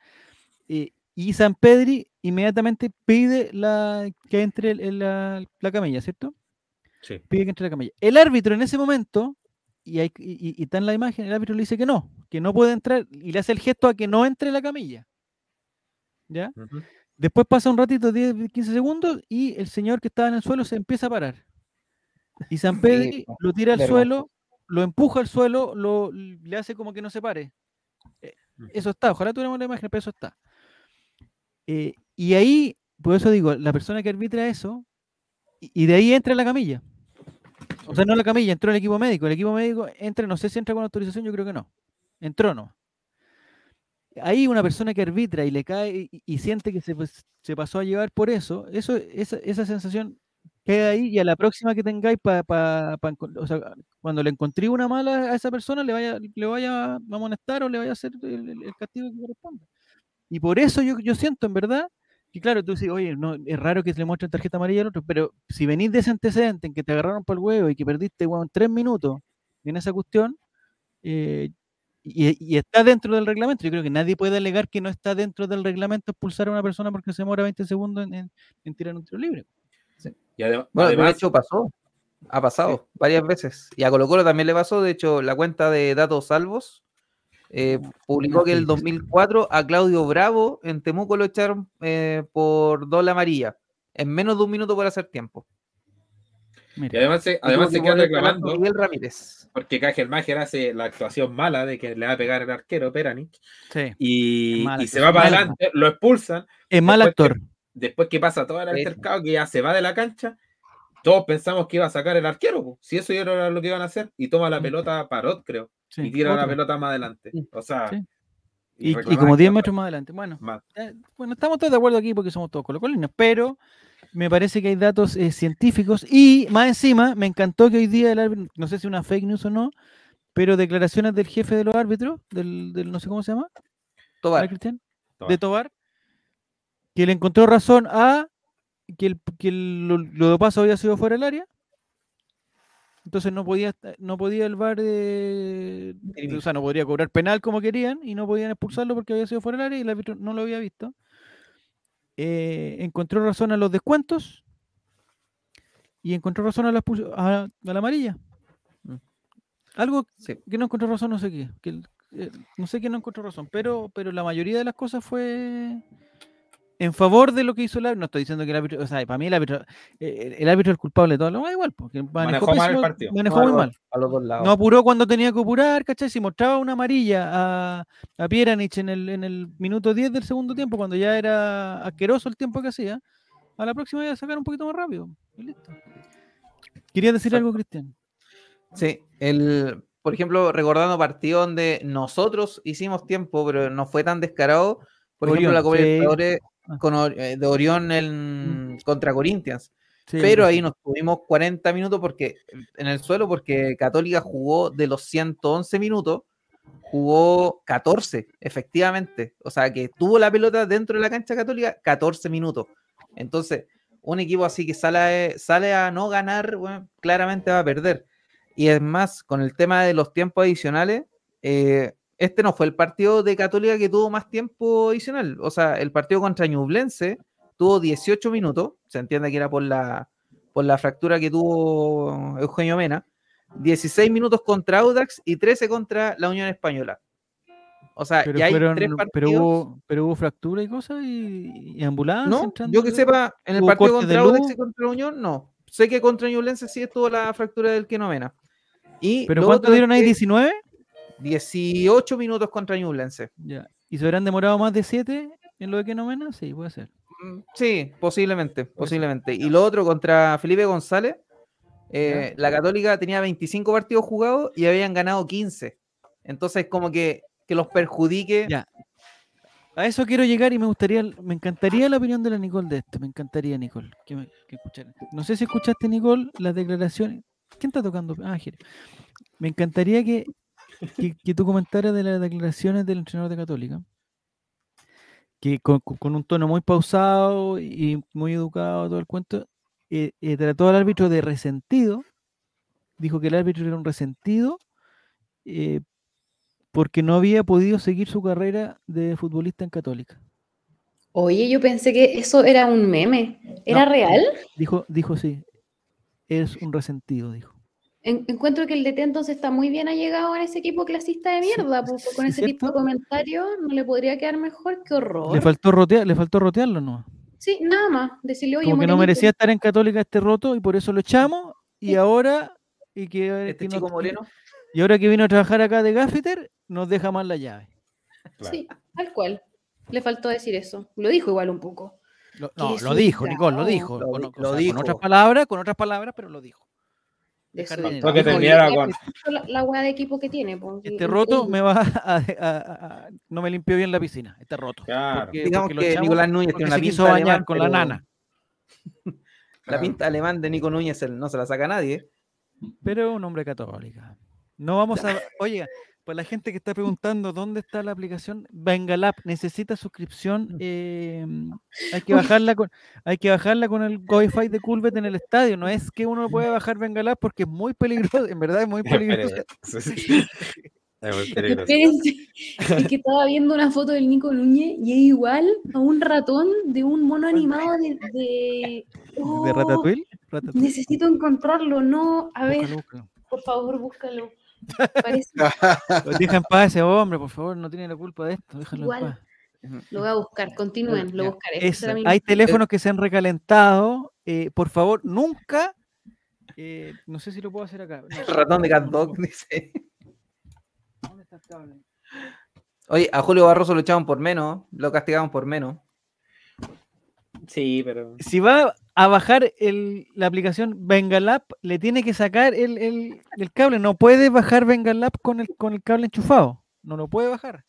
eh, y San Pedri inmediatamente pide la, que entre el- el- la, la camilla, ¿cierto? Sí. Pide que entre la camilla. El árbitro en ese momento, y, hay, y, y- y está en la imagen, el árbitro le dice que no, que no puede entrar y le hace el gesto a que no entre la camilla. ¿Ya? Después pasa un ratito, 10, 15 segundos, y el señor que estaba en el suelo se empieza a parar. Y San Pedri lo tira al suelo, lo empuja al suelo, lo, le hace como que no se pare. Eh, Eso está, ojalá tuviéramos la imagen, pero eso está. Eh, y ahí, por eso digo, la persona que arbitra eso, y, de ahí entra la camilla. O sea, no la camilla, entró el equipo médico. El equipo médico entra, no sé si entra con autorización, yo creo que no. Entró no. Ahí una persona que arbitra y le cae y, siente que se, pues, se pasó a llevar por eso, eso esa, esa sensación queda ahí y a la próxima que tengáis o sea, cuando le encontré una mala a esa persona le vaya, le vaya a amonestar o le vaya a hacer el, el- castigo que corresponda. Y por eso yo, yo siento en verdad que claro, tú dices, oye, no, es raro que se le muestren tarjeta amarilla al otro, pero si venís de ese antecedente en que te agarraron por el huevo y que perdiste weón, tres minutos en esa cuestión, eh, y, y está dentro del reglamento, yo creo que nadie puede alegar que no está dentro del reglamento expulsar a una persona porque se demora 20 segundos en, en- en tirar un tiro libre. Y adem- Bueno, de además, hecho pasó. Ha pasado varias veces. Y a Colo Colo también le pasó. De hecho, la cuenta de Datos Salvos eh, publicó que el 2004 a Claudio Bravo en Temuco lo echaron eh, por doble amarilla. En menos de un minuto por hacer tiempo. y además se, además se que quedan poner penal por reclamando Miguel Ramírez. porque hace la actuación mala de que le va a pegar el arquero Peranich sí. y, se va para adelante, lo expulsan. Es mal que- actor. Después que pasa todo el altercado, que ya se va de la cancha, todos pensamos que iba a sacar el arquero, po. si eso era lo que iban a hacer, y toma la pelota Parot, creo, sí, y tira la otro. pelota más adelante. Sí. O sea, Sí. Y, como que 10 iba metros más adelante. Bueno, más. eh, bueno, estamos todos de acuerdo aquí porque somos todos colocolinos, pero me parece que hay datos eh, científicos y más encima me encantó que hoy día el árbitro, no sé si una fake news o no, pero declaraciones del jefe de los árbitros, del, del no sé cómo se llama, Tobar. ¿verdad, Cristian? Tobar. De Tobar, que le encontró razón a que el, que el- lo, lo de paso había sido fuera del área. Entonces no podía, esta- no podía el VAR, eh, Dirimir. o sea, no podría cobrar penal como querían y no podían expulsarlo porque había sido fuera del área y el árbitro no lo había visto. Eh, encontró razón a los descuentos y encontró razón a la, a, a la amarilla. Mm. Algo Sí. que no encontró razón, no sé qué. que eh, no sé quién no encontró razón, pero, pero la mayoría de las cosas fue en favor de lo que hizo el árbitro. No estoy diciendo que el árbitro, o sea, para mí el árbitro, eh, el árbitro es el culpable de todo, lo igual, porque manejó, Manejó mal el partido. manejó No, muy a los- mal. A los dos lados. No apuró cuando tenía que apurar, ¿cachai? Si mostraba una amarilla a, a Pieranich en el, en el minuto 10 del segundo tiempo, cuando ya era asqueroso el tiempo que hacía, a la próxima iba a sacar un poquito más rápido. Y listo. ¿Querías decir algo, Cristian? Sí, el, por ejemplo, recordando partido donde nosotros hicimos tiempo, pero no fue tan descarado. Por ejemplo, la Copa sí. Libertadores. Con, Or- eh, de Orión en- contra Corinthians. Sí, pero ahí nos tuvimos 40 minutos porque en el suelo porque Católica jugó de los 111 minutos, jugó 14, efectivamente. O sea, que tuvo la pelota dentro de la cancha Católica 14 minutos. Entonces, un equipo así que sale, sale a no ganar, bueno, claramente va a perder. Y es más, con el tema de los tiempos adicionales, eh, este no fue el partido de Católica que tuvo más tiempo adicional. O sea, el partido contra Ñublense tuvo 18 minutos. Se entiende que era por la, por la fractura que tuvo Eugenio Mena. 16 minutos contra Audax y 13 contra la Unión Española. O sea, Pero, ya hay fueron- tres pero, partidos. hubo, pero hubo fractura y cosas y, y ambulancia. No, yo que sepa, en el ¿Hubo partido contra Audax y contra la Unión, no. Sé que contra Ñublense sí estuvo la fractura del Kenomena. Y ¿Pero cuánto dieron ahí? que ¿19? 18 minutos contra Ñublense. Ya. ¿Y se habrán demorado más de 7 en lo de que no mena? Sí, puede ser. Mm, Sí, posiblemente, posiblemente. Y lo otro contra Felipe González, eh, la Católica tenía 25 partidos jugados y habían ganado 15. Entonces, como que, que los perjudique. Ya. A eso quiero llegar y me gustaría, me encantaría la opinión de la Nicole de esto. Me encantaría, Nicole, que, me- que. No sé si escuchaste, Nicole, las declaraciones. ¿Quién está tocando? Ah, Jere. Me encantaría que, que, que tú comentaras de las declaraciones del entrenador de Católica. Que con, un tono muy pausado y muy educado, todo el cuento, eh, eh, trató al árbitro de resentido. Dijo que el árbitro era un resentido eh, porque no había podido seguir su carrera de futbolista en Católica. Oye, yo pensé que eso era un meme. ¿Era No. real? Dijo, dijo sí, es un resentido, dijo. En- encuentro que el DT entonces está muy bien allegado en ese equipo clasista de Sí, mierda. pues, con sí, ese tipo de ¿cierto? comentarios no le podría quedar mejor. Qué horror. Le faltó rotear, le faltó rotearlo no. Sí, nada más. Decirle, oye, Como que no merecía estar en Católica este roto y por eso lo echamos y Sí. ahora y que, Este que chico no- moreno. y ahora que vino a trabajar acá de gaffeter nos deja más la llave. Claro. Sí, tal cual. Le faltó decir eso. Lo dijo igual un poco. Lo- no, lo dijo, Nicole, lo dijo. Lo con, di- o lo sea, dijo. con otras palabras, con otras palabras, pero lo dijo. De su- que "Yo con- La, la weá de equipo que tiene. pues, Este y- roto y- me va a, a- a- a- no me limpió bien la piscina, este roto. Claro. Porque- Digamos porque que Nicolás Núñez porque tiene una se quiso pinta bañar alemán, con la pero nana. La pinta alemán de Nico Núñez no se la saca nadie. Pero es un hombre católico. No vamos a. Oye, para la gente que está preguntando dónde está la aplicación, Bengalab necesita suscripción. eh, hay que bajarla con, hay que bajarla con el Wi-Fi de Culvet en el estadio. No es que uno puede bajar Bengalab porque es muy peligroso. En verdad es muy peligroso. Es muy peligroso. Espérense, es que estaba viendo una foto del Nico Núñez y es igual a un ratón de un mono animado de. De, ¿De Oh, Ratatouille? Ratatouille. Necesito encontrarlo, no. A ver, Búscalo, búscalo. por favor, búscalo. Parece, Deja en paz a ese hombre, por favor. No tiene la culpa de esto. Déjalo Igual. en paz. lo voy a buscar. Continúen, lo buscaré. Esa Hay teléfonos que se han recalentado. eh, por favor, nunca. eh, no sé si lo puedo hacer acá. No, El ratón de Cat Dog dice. ¿Dónde está el cable? Oye, a Julio Barroso lo echaban por menos, lo castigaban por menos. Sí, pero. Si va a bajar el- la aplicación Bengalab, le tiene que sacar el, el- el cable. No puede bajar Bengalab con el, con el cable enchufado. No lo puede bajar.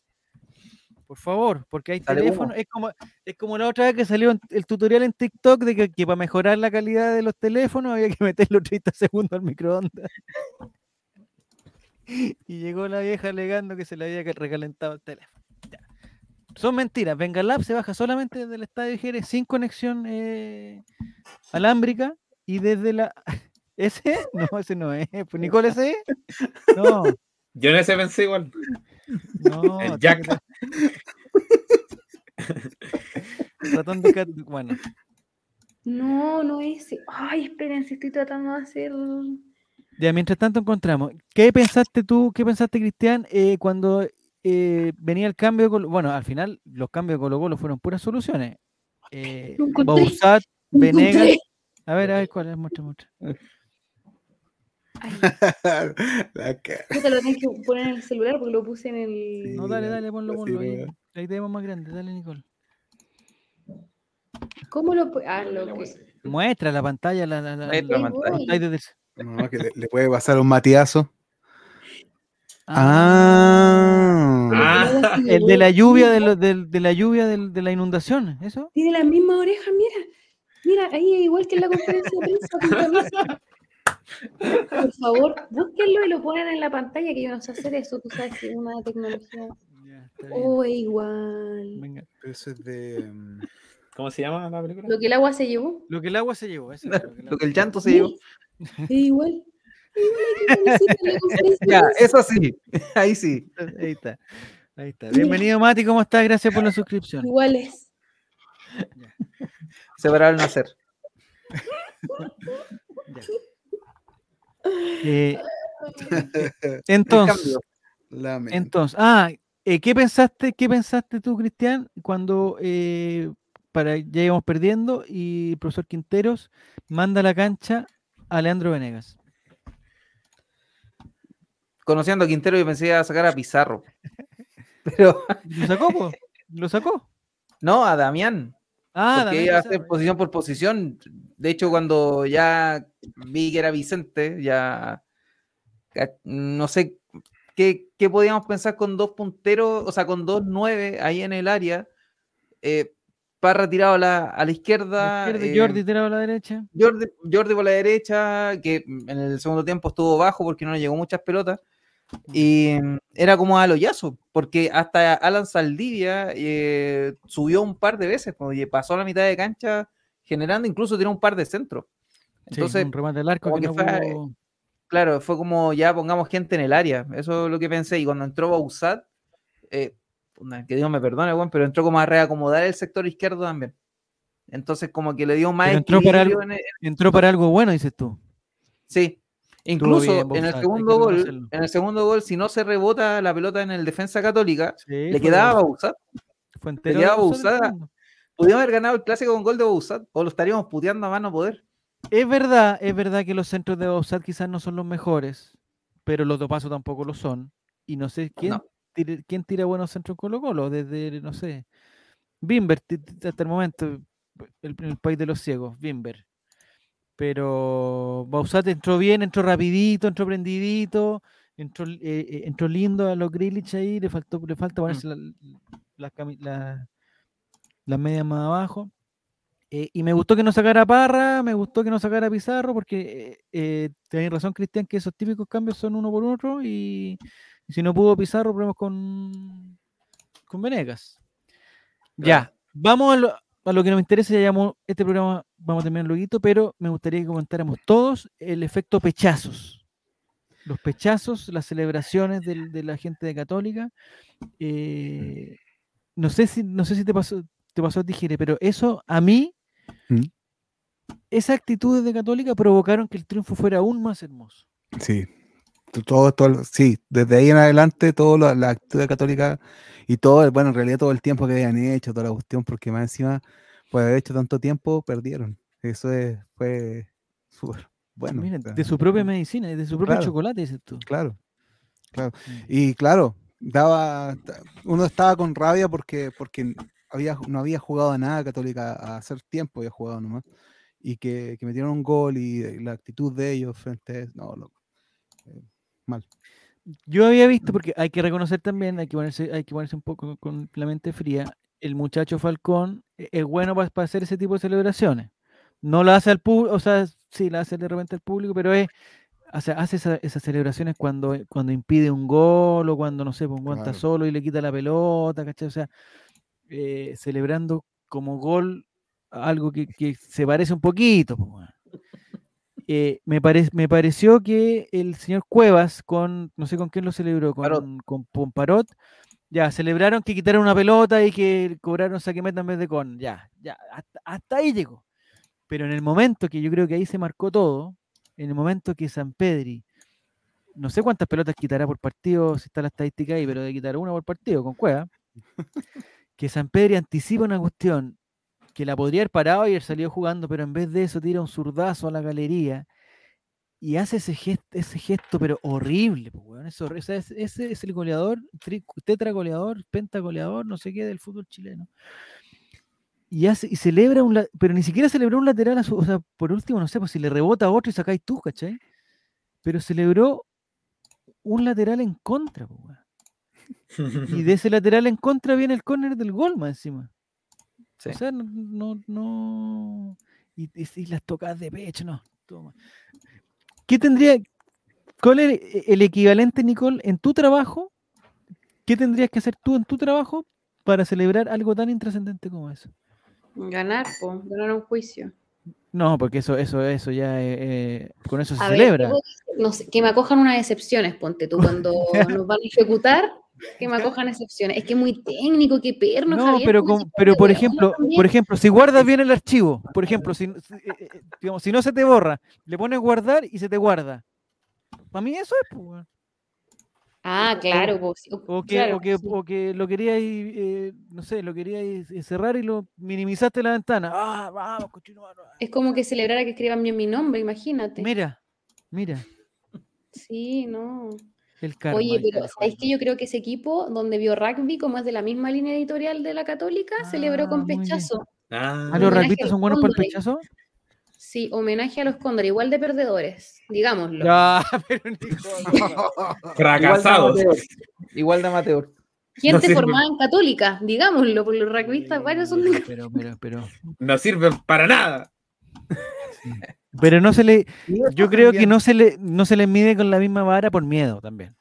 Por favor, porque hay teléfonos. Es como, es como la otra vez que salió el tutorial en TikTok de que, que para mejorar la calidad de los teléfonos había que meterlo 30 segundos al microondas. Y llegó la vieja alegando que se le había ca- recalentado el teléfono. Ya. Son mentiras. Bengalab se baja solamente desde el estadio de Jerez sin conexión eh, alámbrica y desde la. ¿Ese? No, ese no es. Pues Nicole, ¿ese? es? No, Yo en ese pensé igual. no. El Jack. ratón de cat. Bueno, No, no es ese. Ay, espérense, estoy tratando de hacer. ya mientras tanto encontramos. ¿Qué pensaste tú, qué pensaste, Cristian, eh, cuando eh, venía el cambio? de Colo- bueno, al final los cambios de Colo Colo fueron puras soluciones. Eh, Bausat, Venegas. A ver, a ver cuál es, muestra, muestra. La cara. yo te lo tengo que poner en el celular porque lo puse en el. No, dale, dale, ponlo, ponlo. Ahí, ahí tenemos más grande, dale, Nicole. ¿Cómo lo pu- Ah, lo que. Muestra la pantalla, la, la, la, Muestra la- la pantalla. No, que le, le puede pasar un matiazo. Ah, Ah, el de la lluvia, de, lo- del- de la lluvia de la inundación, ¿eso? Tiene las mismas orejas, mira. Mira, ahí es igual que en la conferencia de prensa. Por favor, búsquenlo y lo ponen en la pantalla, que yo no sé hacer eso. Tú sabes que es una tecnología. Bien. Oh, es igual. Venga. eso es de. mm, ¿Cómo se llama la película? Lo que el agua se llevó. Lo que el agua se llevó, eso lo que el Lo agua que el se llanto se llevó. Es igual. Ya, eso sí, ahí sí. Ahí está. Ahí está. Bienvenido, Mati. ¿Cómo estás? Gracias por la suscripción. Iguales. Separar al nacer. Eh, entonces, entonces, ah, eh, ¿qué pensaste, qué pensaste tú, Cristian, cuando eh, para ya íbamos perdiendo y el profesor Quinteros manda a la cancha a Leandro Venegas? Conociendo a Quintero, yo pensé a sacar a Pizarro. Pero ¿Lo sacó? po? ¿Lo sacó? no, a Damián. Ah, porque iba a hacer posición por posición. De hecho, cuando ya vi que era Vicente, ya no sé qué, qué podíamos pensar con dos punteros, o sea, con dos nueve ahí en el área. Eh, Parra tirado a la, a la izquierda. La izquierda, eh, Jordi tirado a la derecha. Jordi, Jordi por la derecha, que en el segundo tiempo estuvo bajo porque no le llegó muchas pelotas. Y mm, era como a lo yazo, porque hasta Alan Saldivia eh, subió un par de veces, como que pasó la mitad de cancha generando, incluso tiró un par de centros. Sí, Entonces, un remate al arco que que no fue- pudo- claro, fue como ya pongamos gente en el área. Eso es lo que pensé. Y cuando entró Bausat, eh, que Dios me perdone, weón, pero entró como a reacomodar el sector izquierdo también. Entonces, como que le dio más entró para algo- en el- entró para algo bueno, dices tú. Sí. Incluso bien, en el segundo gol, en el segundo gol, si no se rebota la pelota en el defensa católica, Sí, le quedaba a Bausat, entero quedaba Bausat. Pudimos haber ganado el clásico con gol de Bausat, o lo estaríamos puteando a mano poder. Es verdad, es verdad que los centros de Bausat quizás no son los mejores, pero los Paso tampoco lo son. Y no sé quién, No. tira, quién tira buenos centros en Colo Colo, desde, no sé, Bimber, hasta el momento, el, el país de los ciegos, Bimber. Pero Bausat entró bien, entró rapidito, entró prendidito, entró, eh, eh, entró lindo a los Grilich ahí, le faltó, le falta ponerse la- las la- medias más abajo. Eh, y me gustó que no sacara Parra, me gustó que no sacara Pizarro, porque eh, tenés razón, Cristian, que esos típicos cambios son uno por otro, y, y si no pudo Pizarro, probemos con, con Venegas. Ya, vamos a lo, lo que nos interesa, ya llamamos, este programa vamos a terminar luego, pero me gustaría que comentáramos todos el efecto pechazos. Los pechazos, las celebraciones del- de la gente de Católica. eh, no sé si, no sé si te pasó, te pasó a ti, pero eso a mí, ¿Mm? esas actitudes de Católica provocaron que el triunfo fuera aún más hermoso. Sí. Todo, todo, sí, desde ahí en adelante, toda la, la actividad católica y todo, bueno, en realidad todo el tiempo que habían hecho, toda la cuestión, porque más encima, por haber hecho tanto tiempo, perdieron. Eso es, fue súper bueno. Mira, de su propia medicina, de su propio Claro. chocolate, dices tú. Claro, claro. Mm. Y claro, daba, uno estaba con rabia porque, porque había, no había jugado a nada Católica a hacer tiempo, había jugado nomás. Y que, que metieron un gol y la actitud de ellos frente a eso, no, loco. eh, mal. Yo había visto, porque hay que reconocer también, hay que ponerse, hay que ponerse un poco con la mente fría, el muchacho Falcón e- es bueno para, hacer ese tipo de celebraciones. No la hace al público, o sea, sí la hace de repente al público, pero es, o sea, hace esa- esas celebraciones cuando, cuando impide un gol o cuando, no sé, pues, un guanta Claro. solo y le quita la pelota, ¿cachai? O sea, eh, celebrando como gol algo que, que se parece un poquito. pues. Eh, me, pare- me pareció que el señor Cuevas, con no sé con quién lo celebró, con, Parot. con, con Parot, ya celebraron que quitaron una pelota y que cobraron saque meta en vez de con. Ya, ya, hasta, hasta ahí llegó. Pero en el momento que yo creo que ahí se marcó todo, en el momento que San Pedri, no sé cuántas pelotas quitará por partido, si está la estadística ahí, pero de quitar una por partido con Cueva, que San Pedri anticipa una cuestión que la podría haber parado y haber salido jugando, pero en vez de eso tira un zurdazo a la galería y hace ese gesto, ese gesto pero horrible, po, weón, es ese es el goleador, tri- tetra goleador, penta goleador, no sé qué del fútbol chileno. Y, hace, y celebra un, pero ni siquiera celebró un lateral, a su- o sea, por último, no sé, pues si le rebota a otro y sacáis tú, ¿cachai? Pero celebró un lateral en contra, po, weón. Y de ese lateral en contra viene el córner del gol más encima. Sí. O sea, no, no, no- Y, y- y las tocadas de pecho, no. toma. ¿Qué tendría, cuál es el equivalente, Nicole, en tu trabajo? ¿Qué tendrías que hacer tú en tu trabajo para celebrar algo tan intrascendente como eso? Ganar, po, ganar un juicio. No, porque eso, eso, eso ya, eh, eh, con eso se A celebra. no sé, que me acojan unas excepciones, ponte tú, cuando nos van a ejecutar, que me acojan excepciones. Es que es muy técnico, qué perno, No, Javier, pero, como con- si pero por ejemplo, por ejemplo, si guardas bien el archivo, por ejemplo, si, si, eh, eh, digamos, si no se te borra, le pones guardar y se te guarda. Para mí eso es, pues. Ah, claro, pues, sí, o que, claro, o que, sí. o que lo querías, eh, no sé, lo querías eh, cerrar y lo minimizaste la ventana. Ah, vamos, cochino, mano. Es como que celebrara que escriban bien mi nombre, imagínate. Mira, mira, Sí, no. El karma. Oye, pero ¿sabéis que yo creo que ese equipo, donde vio rugby, como es de la misma línea editorial de la Católica, celebró Ah, con pechazo. Ah, ¿Ah, los rugbyistas son buenos para el pechazo? Sí, homenaje a los cóndores, igual de perdedores, digámoslo. Ya, pero Nico, fracasados. Igual de amateur. Igual de amateur. Gente sirve. formada en Católica, digámoslo, porque los rugbyistas varios son de pero, pero, pero, No sirven para nada. Pero no se le, yo creo que no se le, no se les mide con la misma vara por miedo también.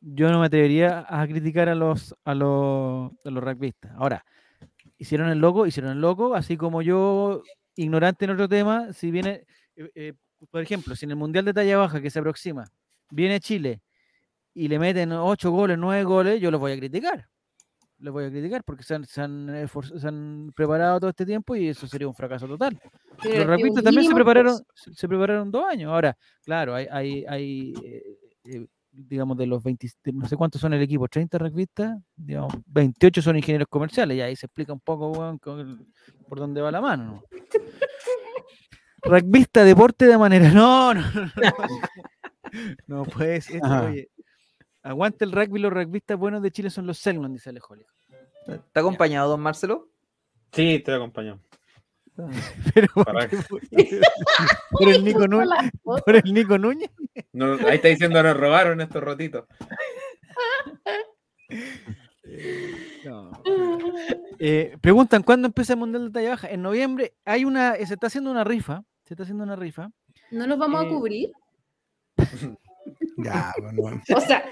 Yo no me atrevería a criticar a los, a los, a los rugbyistas. Ahora, hicieron el loco, hicieron el loco, así como yo, ignorante en otro tema, si viene, eh, eh, por ejemplo, si en el Mundial de talla baja que se aproxima, viene Chile y le meten 8 goles, 9 goles, yo los voy a criticar. Los voy a criticar porque se han, se han esforz- se han preparado todo este tiempo y eso sería un fracaso total. Pero Los un también se prepararon, se se prepararon dos años. Ahora, claro, hay, hay, hay eh, eh, digamos, de los 20, de no sé cuántos son el equipo, 30 rugbyistas, digamos, 28 son ingenieros comerciales, y ahí se explica un poco weón, con el- por dónde va la mano. ¿no? Rugbyista, deporte de manera. No, no, no. No, no puede ser. Ajá. Oye, aguante el rugby, los rugbyistas buenos de Chile son los Selman, dice Alejandro. ¿Está acompañado, don Marcelo? Sí, estoy acompañado. Pero por el Nico Núñez. La foto. Por el Nico Núñez. No, ahí está diciendo nos robaron estos rotitos. Eh, preguntan cuándo empieza el Mundial de Talla Baja. En noviembre hay una, eh, se está haciendo una rifa. Se está haciendo una rifa. ¿No los vamos Eh, a cubrir? Ya, bueno. O sea,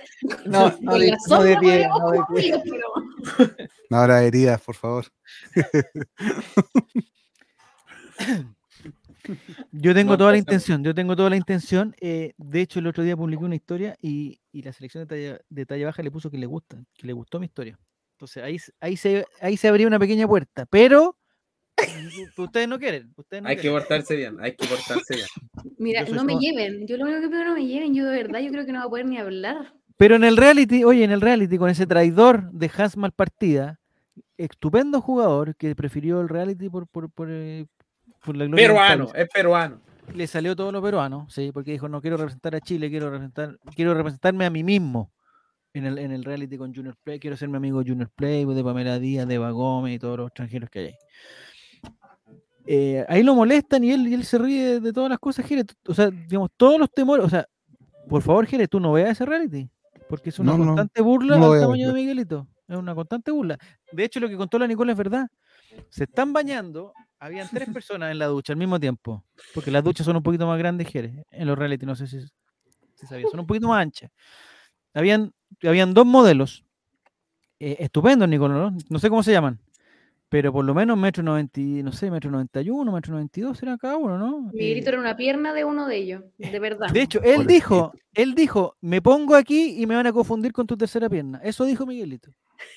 No, no de- no de pie, no de pie. pero- No habrá heridas, por favor. Yo tengo No toda la intención, yo tengo toda la intención. eh, de hecho, el otro día publiqué una historia y, y la selección de talla, de talla baja le puso que le gusta, que le gustó mi historia. Entonces ahí, ahí, se, ahí se abría una pequeña puerta, pero ustedes no quieren. Ustedes no Hay que quieren. portarse bien, hay que portarse bien. Mira, no me como- lleven. Yo lo único que pido no me lleven. Yo de verdad, yo creo que no va a poder ni hablar. Pero en el reality, oye, en el reality, con ese traidor de Hans Malpartida, estupendo jugador que prefirió el reality por, por, por, eh, por la gloria Peruano, es peruano. le salió todo lo peruano, sí, porque dijo, no quiero representar a Chile, quiero representar, quiero representarme a mí mismo en el, en el reality con Junior Play, quiero ser mi amigo Junior Play, de Pamela Díaz, de Eva Gómez y todos los extranjeros que hay ahí. Eh, ahí lo molestan y él, y él se ríe de, de todas las cosas, Jere. O sea, digamos, todos los temores, o sea, por favor, Jere, tú no veas ese reality, porque es una No, no, constante burla no al tamaño de. Miguelito. Es una constante burla. De hecho, lo que contó la Nicole es verdad. Se están bañando, habían tres personas en la ducha al mismo tiempo, porque las duchas son un poquito más grandes, Jere, en los reality, no sé si, si sabías, son un poquito más anchas. Habían, habían dos modelos, eh, estupendos, Nicole, ¿no? No sé cómo se llaman, pero por lo menos metro noventa, y- no sé, metro noventa y uno, metro noventa y dos era cada uno, ¿no? Miguelito Eh, era una pierna de uno de ellos, de verdad. de hecho, él dijo, él dijo, me pongo aquí y me van a confundir con tu tercera pierna. Eso dijo Miguelito.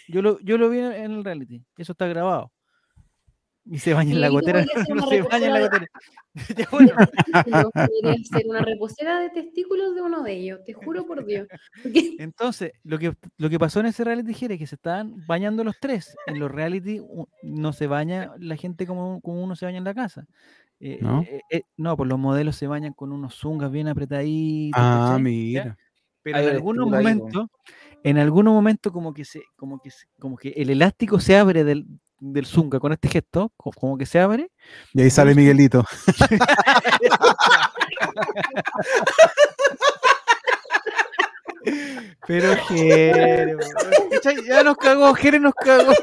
Yo lo, yo lo vi en el reality. Eso está grabado. Y se baña en la gotera. No se baña en la gotera. Yo podría ser una reposera de testículos de uno de ellos, te juro por Dios. Porque entonces, lo que, lo que pasó en ese reality es que se estaban bañando los tres. En los reality no se baña la gente como, como uno se baña en la casa. Eh, ¿No? eh, eh, no, pues los modelos se bañan con unos zungas bien apretaditos. Ah, mira. pero Ahí en algunos momentos, en algunos momentos como que se, como que como que el elástico se abre del, del zunga con este gesto, co- como que se abre. Y ahí sale Miguelito. Pero Jere, ya nos cagó, Jere nos cagó.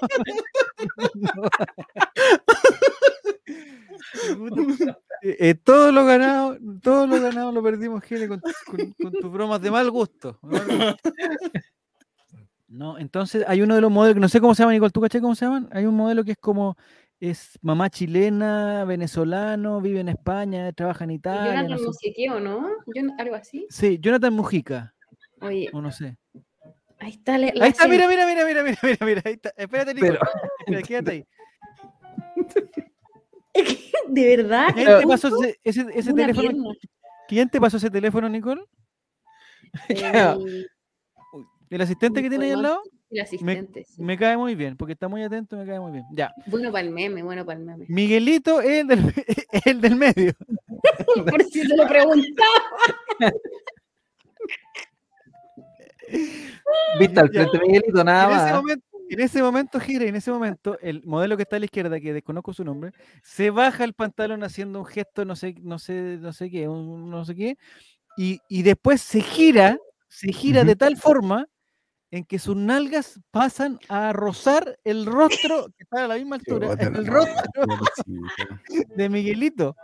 Puta, eh, eh, todo lo ganado, todo lo ganado lo perdimos, Jere, con, con- con tus bromas de mal gusto. de mal gusto. No, entonces hay uno de los modelos, que no sé cómo se llama, Nicole, ¿tú cachai cómo se llaman? Hay un modelo que es como es mamá chilena, venezolano, vive en España, trabaja en Italia. Jonathan no sé. no sé qué, ¿o no? Yo, algo así. Sí, Jonathan Mujica, Oye, o no sé. ahí está la, la Ahí está, mira, mira, mira, mira, mira, mira, mira, ahí está. Espérate, Nico. Pero- quédate ahí. ¿De verdad? ¿Quién te pasó ese, teléfono? pierna. ¿Quién te pasó ese teléfono, Nicole? El, ¿El asistente que tiene ahí al lado? el asistente. sí. Me cae muy bien, porque está muy atento, me cae muy bien. Ya. Bueno para el meme, bueno para el meme. Miguelito es el del, es el del medio. Por si se lo preguntaba. Vista al frente, Miguelito, nada en, ese más. momento, en ese momento, Gira, en ese momento, el modelo que está a la izquierda, que desconozco su nombre, se baja el pantalón haciendo un gesto, no sé, no sé, no sé qué, un- no sé qué, y, y después se gira, se gira de tal forma en que sus nalgas pasan a rozar el rostro, que está a la misma altura, el rostro de Miguelito.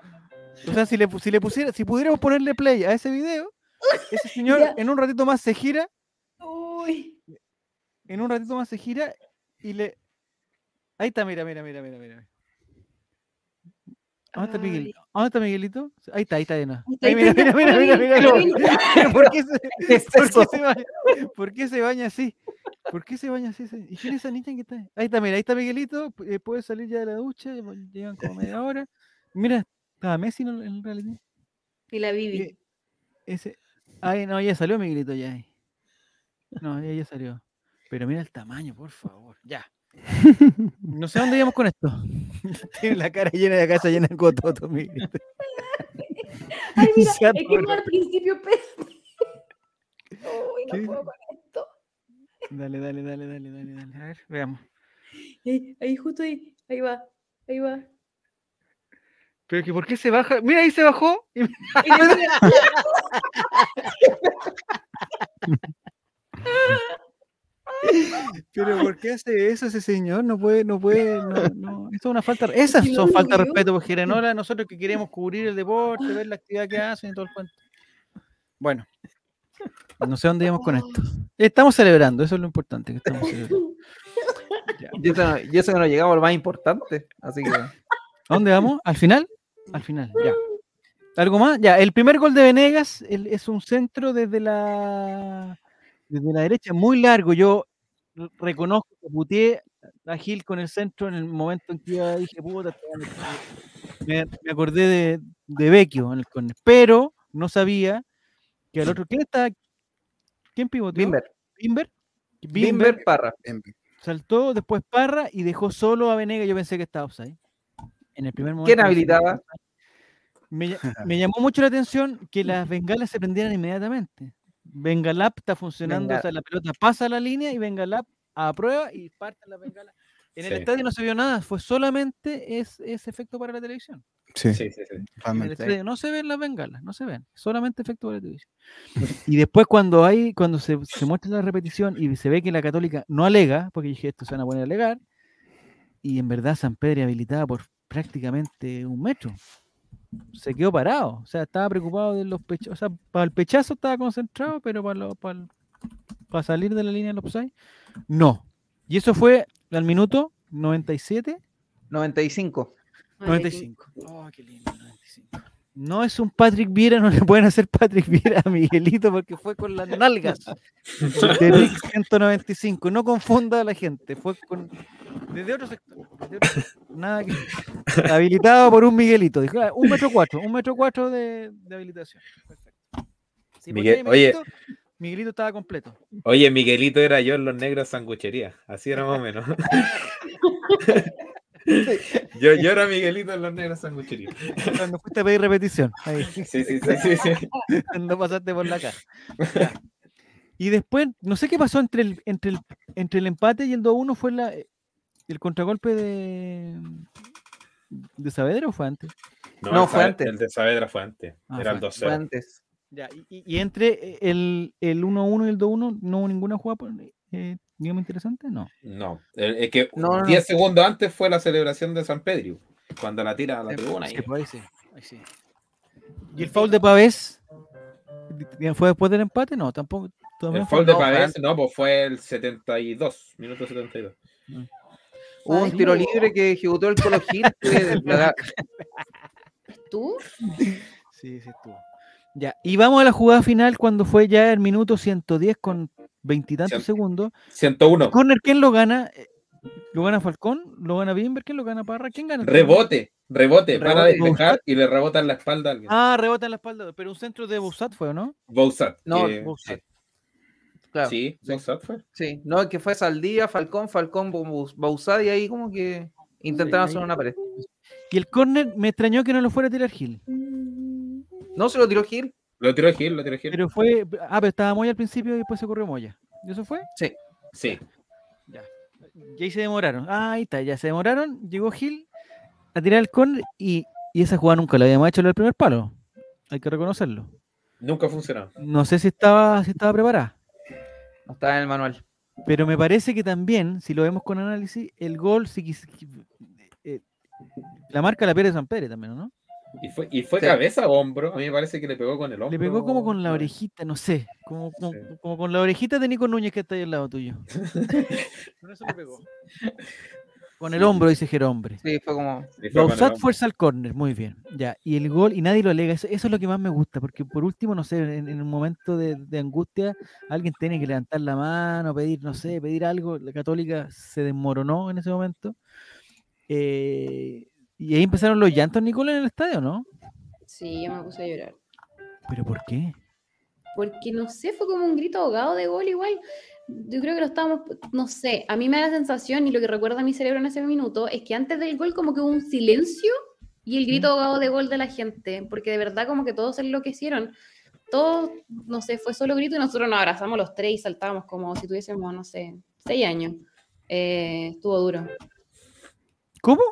O sea, si le, si le pusiera, si pudiéramos ponerle play a ese video, ese señor Ya. en un ratito más se gira Uy. en un ratito más se gira y le. Ahí está, mira, mira, mira, mira, mira. ¿Dónde está, Miguelito? Ahí está, ahí está de nuevo. Ahí mira, mira, mira, mira, mira, ¿Por qué se, baña, así? ¿Por qué se baña así? ¿Y quién es esa niña que está ahí? Ahí está, mira, ahí está Miguelito. eh, puede salir ya de la ducha. ya Llevan como media hora. Mira, estaba Messi en en realidad. Y la Bibi. Ese. Ay, no, ya salió Miguelito ya. ahí. No, ya, ya salió. Pero mira el tamaño, por favor. Ya. No sé dónde íbamos con esto. Tiene la cara llena de casa llena de cototo. Ay, mira, es que no al principio. Uy, ¿Qué no puedo con esto. Dale, dale, dale, dale, dale, dale. A ver, veamos. Ahí, ahí, justo ahí. Ahí va. Ahí va. Pero que ¿por qué se baja? Mira, ahí se bajó. y- Pero ¿por qué hace eso ese señor? No puede, no puede, no, no. Eso es una falta. Esas son lo falta de respeto, porque Gerenola, nosotros que queremos cubrir el deporte, ver la actividad que hacen y todo el cuento. Bueno, no sé dónde íbamos con esto. Estamos celebrando, eso es lo importante que estamos celebrando. Y eso, no- y eso que no llegamos a lo más importante. Así que. ¿A dónde vamos? ¿Al final? Al final, ya. ¿Algo más? Ya, el primer gol de Venegas el- es un centro desde la desde la derecha, muy largo. Yo reconozco que puteé a Gil con el centro en el momento en que iba, dije, puta, este weón está-". me, me acordé de, de Vecchio en el córner, pero no sabía que al otro. ¿Quién está? ¿Quién pivoteó? Bimber. Bimber. Bimber Parra. Saltó, después Parra y dejó solo a Venegas. Yo pensé que estaba offside. En el primer momento. ¿Quién habilitaba? Me, me llamó mucho la atención que las bengalas se prendieran inmediatamente. Bengalap está funcionando, o sea, la pelota pasa la línea y Bengalap aprueba y parte la bengala. En el Sí. estadio no se vio nada, fue solamente es- ese efecto para la televisión. Sí, Sí, sí, sí. En el estadio no se ven las bengalas, no se ven, solamente efecto para la televisión. Y después cuando hay, cuando se, se muestra la repetición y se ve que la católica no alega, porque dije esto se van a poner a alegar, y en verdad San Pedro habilitaba por prácticamente un metro. Se quedó parado, o sea, estaba preocupado de los pechazos, o sea, para el pechazo estaba concentrado, pero para, lo- para, el- para salir de la línea del offside, no. Y eso fue al minuto 97 95. 95. Oh, qué lindo, 95. No es un Patrick Viera, no le pueden hacer Patrick Viera a Miguelito porque fue con las nalgas de Rick 195. No confunda a la gente, fue con desde otro sector. desde otro sector. Nada que habilitado por un Miguelito. Dijo, "Ah, un metro cuatro, un metro cuatro de, de habilitación. Perfecto. Sí, porque Miguel- ahí oye. Miguelito, Miguelito estaba completo. Oye, Miguelito era yo en los negros sanguchería. Así era más o menos. yo, yo era Miguelito en los negros sanguchería. Cuando fuiste a pedir repetición. Ahí. Sí, sí, sí, sí, sí. no pasaste por la casa. Ya. Y después, no sé qué pasó entre el, entre el, entre el empate y el 2-1, fue la, el contragolpe de, de Saavedra o fue antes? No, el fue antes. El de Saavedra fue antes. Ah, era el fue 2-0. Fue antes. Ya, y, y- entre el, el 1-1 y el 2-1, ¿no hubo ninguna jugada, por- eh, digamos, interesante? No. No, el- es que No, no, 10 segundos antes fue la celebración de San Pedro. Cuando la tira a la tribuna. sí, y- ahí sí, ahí sí. ¿Y el foul de Pavés? ¿Fue después del empate? No, tampoco. El fue- foul de no, fue Pavés, no, pues fue el 72, minuto 72. Hubo un tiro libre que ejecutó el Colo Gil. la- ¿Tú? Sí, sí estuvo. Ya, y vamos a la jugada final cuando fue ya el minuto 110 con veintitantos segundos. 101. Corner, ¿quién lo gana? ¿Lo gana Falcón? ¿Lo gana Bimber? ¿Quién lo gana Parra? ¿Quién gana? Rebote, rebote, para de Rebote. dejar y le rebota en la espalda a alguien. Ah, rebota en la espalda. Pero un centro de Boussat fue, ¿o no? Bouzat. No, que- Bouzat. Claro, Sí, sí. Fue. Sí, no, es que fue Saldía, Falcón, Falcón, Bausá y ahí como que intentaron Sí, hacer una pared. Y el corner me extrañó que no lo fuera a tirar Gil. No se lo tiró Gil. Lo tiró Gil, lo tiró Gil. Pero fue. Ah, pero estaba Moya al principio y después se corrió Moya. ¿Y eso fue? Sí. Y ahí se demoraron. Ah, ahí está, ya se demoraron. Llegó Gil a tirar el corner y, y esa jugada nunca la habíamos hecho en el primer palo. Hay que reconocerlo. Nunca funcionó. No sé si estaba, si estaba preparada. No estaba en el manual. Pero me parece que también, si lo vemos con análisis, el gol, si eh, la marca la pierde San Pedro también, ¿no? Y fue, y fue Sí. cabeza o hombro. A mí me parece que le pegó con el hombro. Le pegó como con la orejita, no sé, como, como, Sí. como con la orejita de Nico Núñez que está ahí al lado tuyo. Con eso le pegó. Con el hombro, dice Jerombre. Sí, fue como. Sí, fue fuerza al córner, muy bien. Ya, y el gol, y nadie lo alega. Eso, eso es lo que más me gusta, porque por último, no sé, en, en un momento de, de angustia, alguien tiene que levantar la mano, pedir, no sé, pedir algo. La Católica se desmoronó en ese momento. Eh, y ahí empezaron los llantos, Nicola, en el estadio, ¿no? Sí, yo me puse a llorar. ¿Pero por qué? Porque no sé, fue como un grito ahogado de gol igual. Yo creo que lo estábamos, no sé, a mí me da la sensación y lo que recuerda mi cerebro en ese minuto es que antes del gol como que hubo un silencio y el grito ahogado de gol de la gente, porque de verdad como que todos se enloquecieron. Todos, no sé, fue solo grito y nosotros nos abrazamos los tres y saltábamos como si tuviésemos, no sé, seis años. Eh, estuvo duro. ¿Cómo?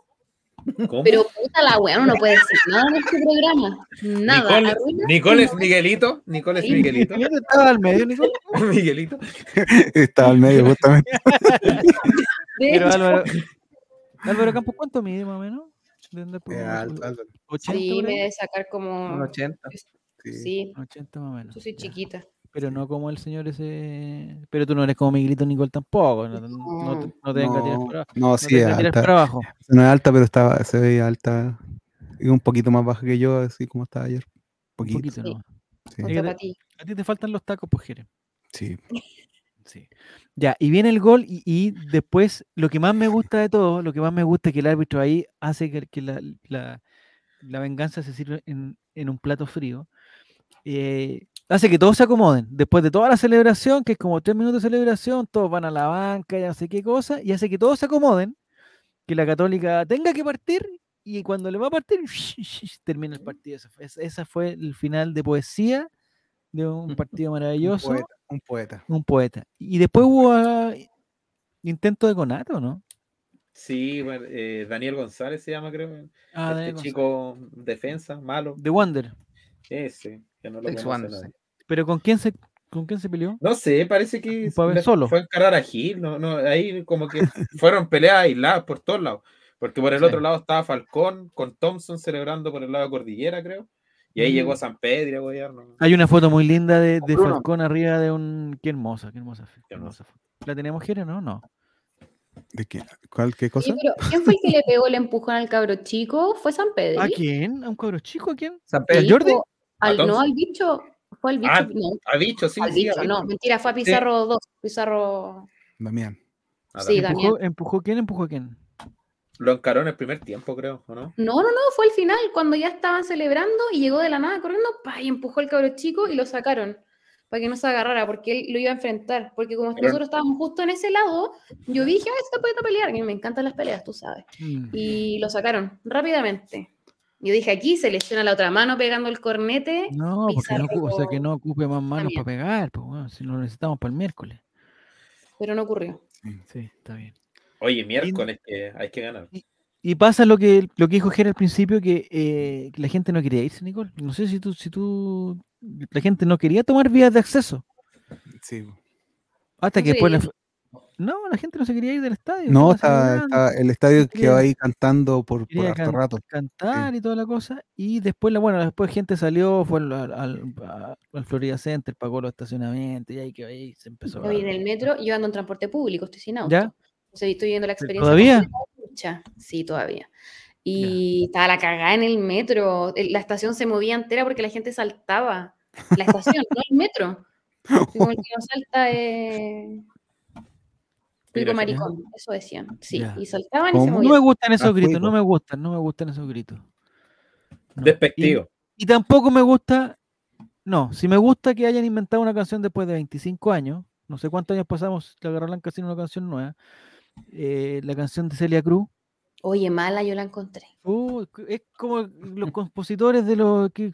¿Cómo? Pero puta la wea, uno no puede decir nada en este programa. Nada. Nicole, Nicole es. Miguelito. Nicole es. Miguelito. ¿Quién estaba al medio, Nicola? Miguelito. Estaba al medio, justamente. Pero Álvaro, Álvaro Campos, ¿cuánto mide más o menos? ¿De dónde Eh, alto, alto. 80 sí, me debe sacar como... Un 80. Sí. Sí, 80 más o menos. yo soy ya. chiquita. Pero no como el señor ese. Pero tú no eres como Miguelito Nicole tampoco. No, no, no te, no te vengas a tirar No, para abajo. no, No sí, tirar alta. para abajo. No es alta, pero estaba, se veía alta. Y un poquito más baja que yo, así como estaba ayer. Un Poquito. poquito, Sí. ¿no? Sí. Es. A ti te faltan los tacos, pues, Jere. sí. Sí. Ya, y viene el gol y, y después lo que más me gusta de todo, lo que más me gusta es que el árbitro ahí hace que, que la, la- la venganza se sirva en, en un plato frío. eh, hace que todos se acomoden. Después de toda la celebración, que es como tres minutos de celebración, todos van a la banca, ya no sé qué cosa, y hace que todos se acomoden, que la católica tenga que partir, y cuando le va a partir, termina el partido. Esa fue, esa- esa fue el final de poesía de un partido Un maravilloso poeta. Un poeta. un poeta. Y después hubo ah, intento de conato, ¿no? Sí, eh, Daniel González se llama, creo. Ah, este Daniel chico defensa, malo. De Wander. Ese, que no lo Ex conoce Wander, nadie. ¿Pero con quién se, con quién se peleó? No sé, parece que solo. fue a encarar a Gil, no, no, ahí como que fueron peleas aisladas por todos lados, porque por el Sí. otro lado estaba Falcón con Thompson celebrando por el lado de Cordillera, creo, y ahí Mm. llegó San Pedro a gobierno. Hay una foto muy linda de, de. Falcón arriba de un... Qué hermosa, qué hermosa. Qué hermosa foto. ¿La tenemos, Jere? No, no. ¿De qué? ¿Cuál, qué cosa? Sí, pero ¿quién fue el que le pegó el empujón al cabro chico? ¿Fue San Pedro? ¿A quién? ¿A un cabro chico? ¿A quién? San ¿El Pedro. Jordi? Al, no, al bicho. Fue al bicho. Ah, no, Ha dicho, sí, al sí, bicho, no, mentira, fue a Pizarro 2. Pizarro. Damián. Ah, Sí, Damián. Damián. ¿Empujó, ¿Empujó quién? ¿Empujó a quién? Lo encaró en el primer tiempo, creo, ¿o no? No, no, no, fue al final, cuando ya estaban celebrando y llegó de la nada corriendo, pa, y empujó al cabro chico y lo sacaron para que no se agarrara, porque él lo iba a enfrentar. Porque como Pero- nosotros estábamos justo en ese lado, yo dije, ah, está puede pelear, que me encantan las peleas, tú sabes. Mm. Y lo sacaron rápidamente. Yo dije, aquí se lesiona la otra mano pegando el cornete. No, porque no, o sea, que no ocupe más manos también. para pegar, pues, bueno, si lo necesitamos para el miércoles. Pero no ocurrió. Sí, está bien. Oye, miércoles que hay que ganar. Y pasa lo que, lo que dijo Jere al principio, que, eh, que la gente no quería irse, Nicole. No sé si tú, si tú, la gente no quería tomar vías de acceso. Sí. Hasta que se después No, la gente no se quería ir del estadio. No, estaba está, el estadio quería- quedó ahí cantando por, por harto can- rato. cantar y toda la cosa. Y después, la, bueno, después gente salió, fue al, al, al- a- al Florida Center, pagó los estacionamientos y ahí, que ahí se empezó Yo voy en a... el metro, yo ando en transporte público, estoy sin auto. ¿Ya? O sea, estoy viendo la experiencia. ¿Todavía? sí, todavía. Y estaba la cagada en el metro. La estación se movía entera porque la gente saltaba. La estación, no el metro. Como el que no salta es. Pico maricón, eso decían. Sí, Ya. y saltaban y Como se No muy- me movían. gustan esos gritos, no me gustan, no me gustan esos gritos. No. Despectivo. Y tampoco me gusta, no, si me gusta que hayan inventado una canción después de 25 años, no sé cuántos años pasamos, la agarraron casi una canción nueva, eh, la canción de Celia Cruz. Oye, mala yo la encontré. Uh, es como los compositores de los que,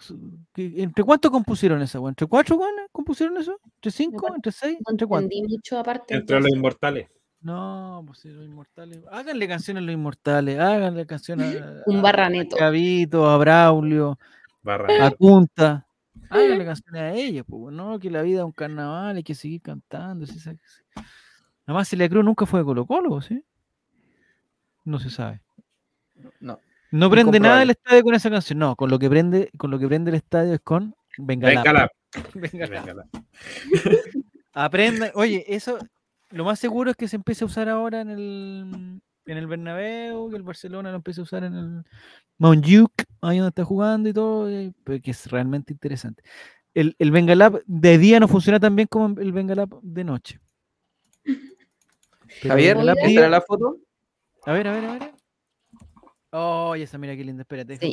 que- ¿Entre cuántos compusieron esa? ¿Entre cuatro weones compusieron eso? ¿Entre cinco? ¿Entre seis? No ¿Entre cuántos? entendí mucho aparte. Entre los entonces. inmortales. No, pues los inmortales. Háganle canciones a los inmortales, háganle canciones a, Un a barraneto. Gavito, a Braulio, Barra. a Punta. Háganle canciones a ellos, pues, no que la vida es un carnaval, hay que seguir cantando. sí. Además, Celia Cruz nunca fue de Colo Colo, ¿sí? No se sabe. No. No prende nada el estadio con esa canción. No, con lo que prende, con lo que prende el estadio es con Venga, Venga la. Venga la. Venga la. Aprenda, oye, eso lo más seguro es que se empiece a usar ahora en el en el Bernabéu, que el Barcelona lo empiece a usar en el Montjuic, ahí donde está jugando y todo, eh, pero que es realmente interesante. El, el Bengalab de día no funciona tan bien como el Bengalab de noche. Pero Javier, Oiga. día- ¿entra la foto? a ver, a ver, a ver. Oh, esa mira qué linda, espérate, deja Sí.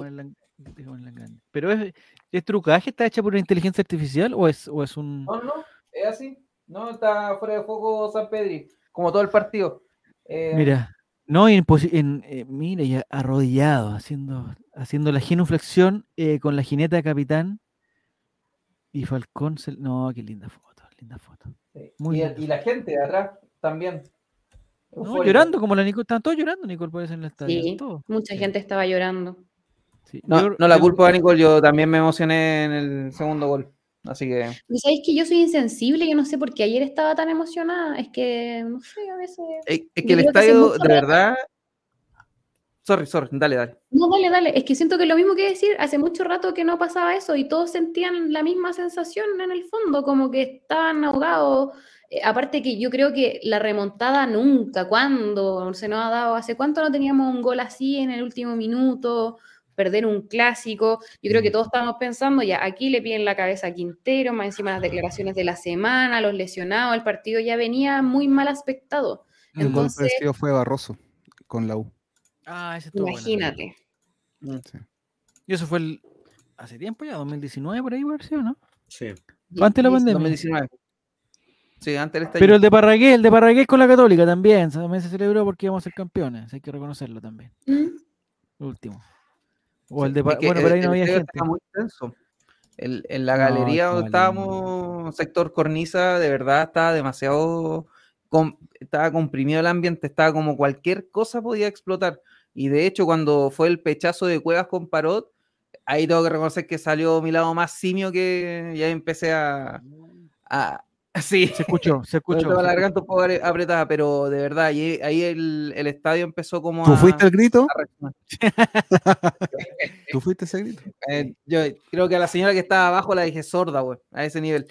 deja ponerla en grande. Pero es, ¿es trucaje? ¿Está hecha por una inteligencia artificial o es, o es un... No, no, es así. No, está fuera de foco San Pedri, como todo el partido. Eh, Mira, no, y en, posi- en, eh, mira, ya arrodillado, haciendo, haciendo la genuflexión eh, con la jineta de capitán y Falcón. se- no, qué linda foto, linda foto. muy y, la gente de atrás también. No, llorando como la Nicole, estaban todos llorando, Nicole, parece en el estadio. Sí, mucha Sí, gente estaba llorando. sí. No, Yo- no la yo- culpo a Nicole, yo también me emocioné en el segundo gol. Así que. ¿Y sabéis que yo soy insensible? Yo no sé por qué ayer estaba tan emocionada. Es que, no sé, a veces. Es, que el que estadio, de rato- verdad. Sorry, sorry, dale, dale. No, dale, dale. Es que siento que lo mismo que decir, hace mucho rato que no pasaba eso y todos sentían la misma sensación en el fondo, como que estaban ahogados. Eh, aparte que yo creo que la remontada nunca, ¿cuándo? Se nos ha dado, ¿hace cuánto no teníamos un gol así en el último minuto? Perder un clásico. Yo creo que todos estábamos pensando, ya aquí le piden la cabeza a Quintero, más encima las declaraciones de la semana, los lesionados, el partido ya venía muy mal aspectado. El gol Entonces, parecido fue Barroso con la U. Ah, ese estuvo bueno. imagínate. Y eso fue el, hace tiempo ya, 2019 por ahí, sido, ¿no? Sí. Antes de la pandemia. 2019. Sí, antes del. Pero el de Parragués, el de Parragués con la Católica también, también se celebró porque íbamos a ser campeones, hay que reconocerlo también. ¿Mm? el último. O el de es Pa- que bueno, pero ahí no había gente. muy tenso. El- en la No, galería donde estábamos, sector cornisa, de verdad estaba demasiado. com- estaba comprimido el ambiente, estaba como cualquier cosa podía explotar. Y de hecho, cuando fue el pechazo de Cuevas con Parot, ahí tengo que reconocer que salió mi lado más simio que ya empecé a. a sí, Se escuchó, se escuchó. la se garganta un poco are- apretada, pero de verdad, ahí, ahí el, el estadio empezó como ¿Tú a. fuiste el grito? ¿Tú fuiste ese grito? Eh, yo creo que a la señora que estaba abajo la dije sorda, güey, a ese nivel.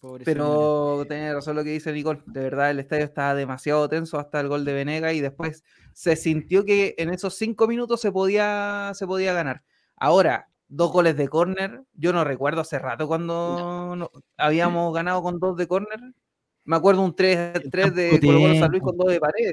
Pobre señora. Pero tiene razón lo que dice Nicole. De verdad, el estadio estaba demasiado tenso hasta el gol de Venega y después se sintió que en esos cinco minutos se podía, se podía ganar. Ahora, dos goles de córner. Yo no recuerdo hace rato cuando no- habíamos ganado con dos de córner. Me acuerdo un 3-3 de poco Colo Colo San Luis con dos de pared.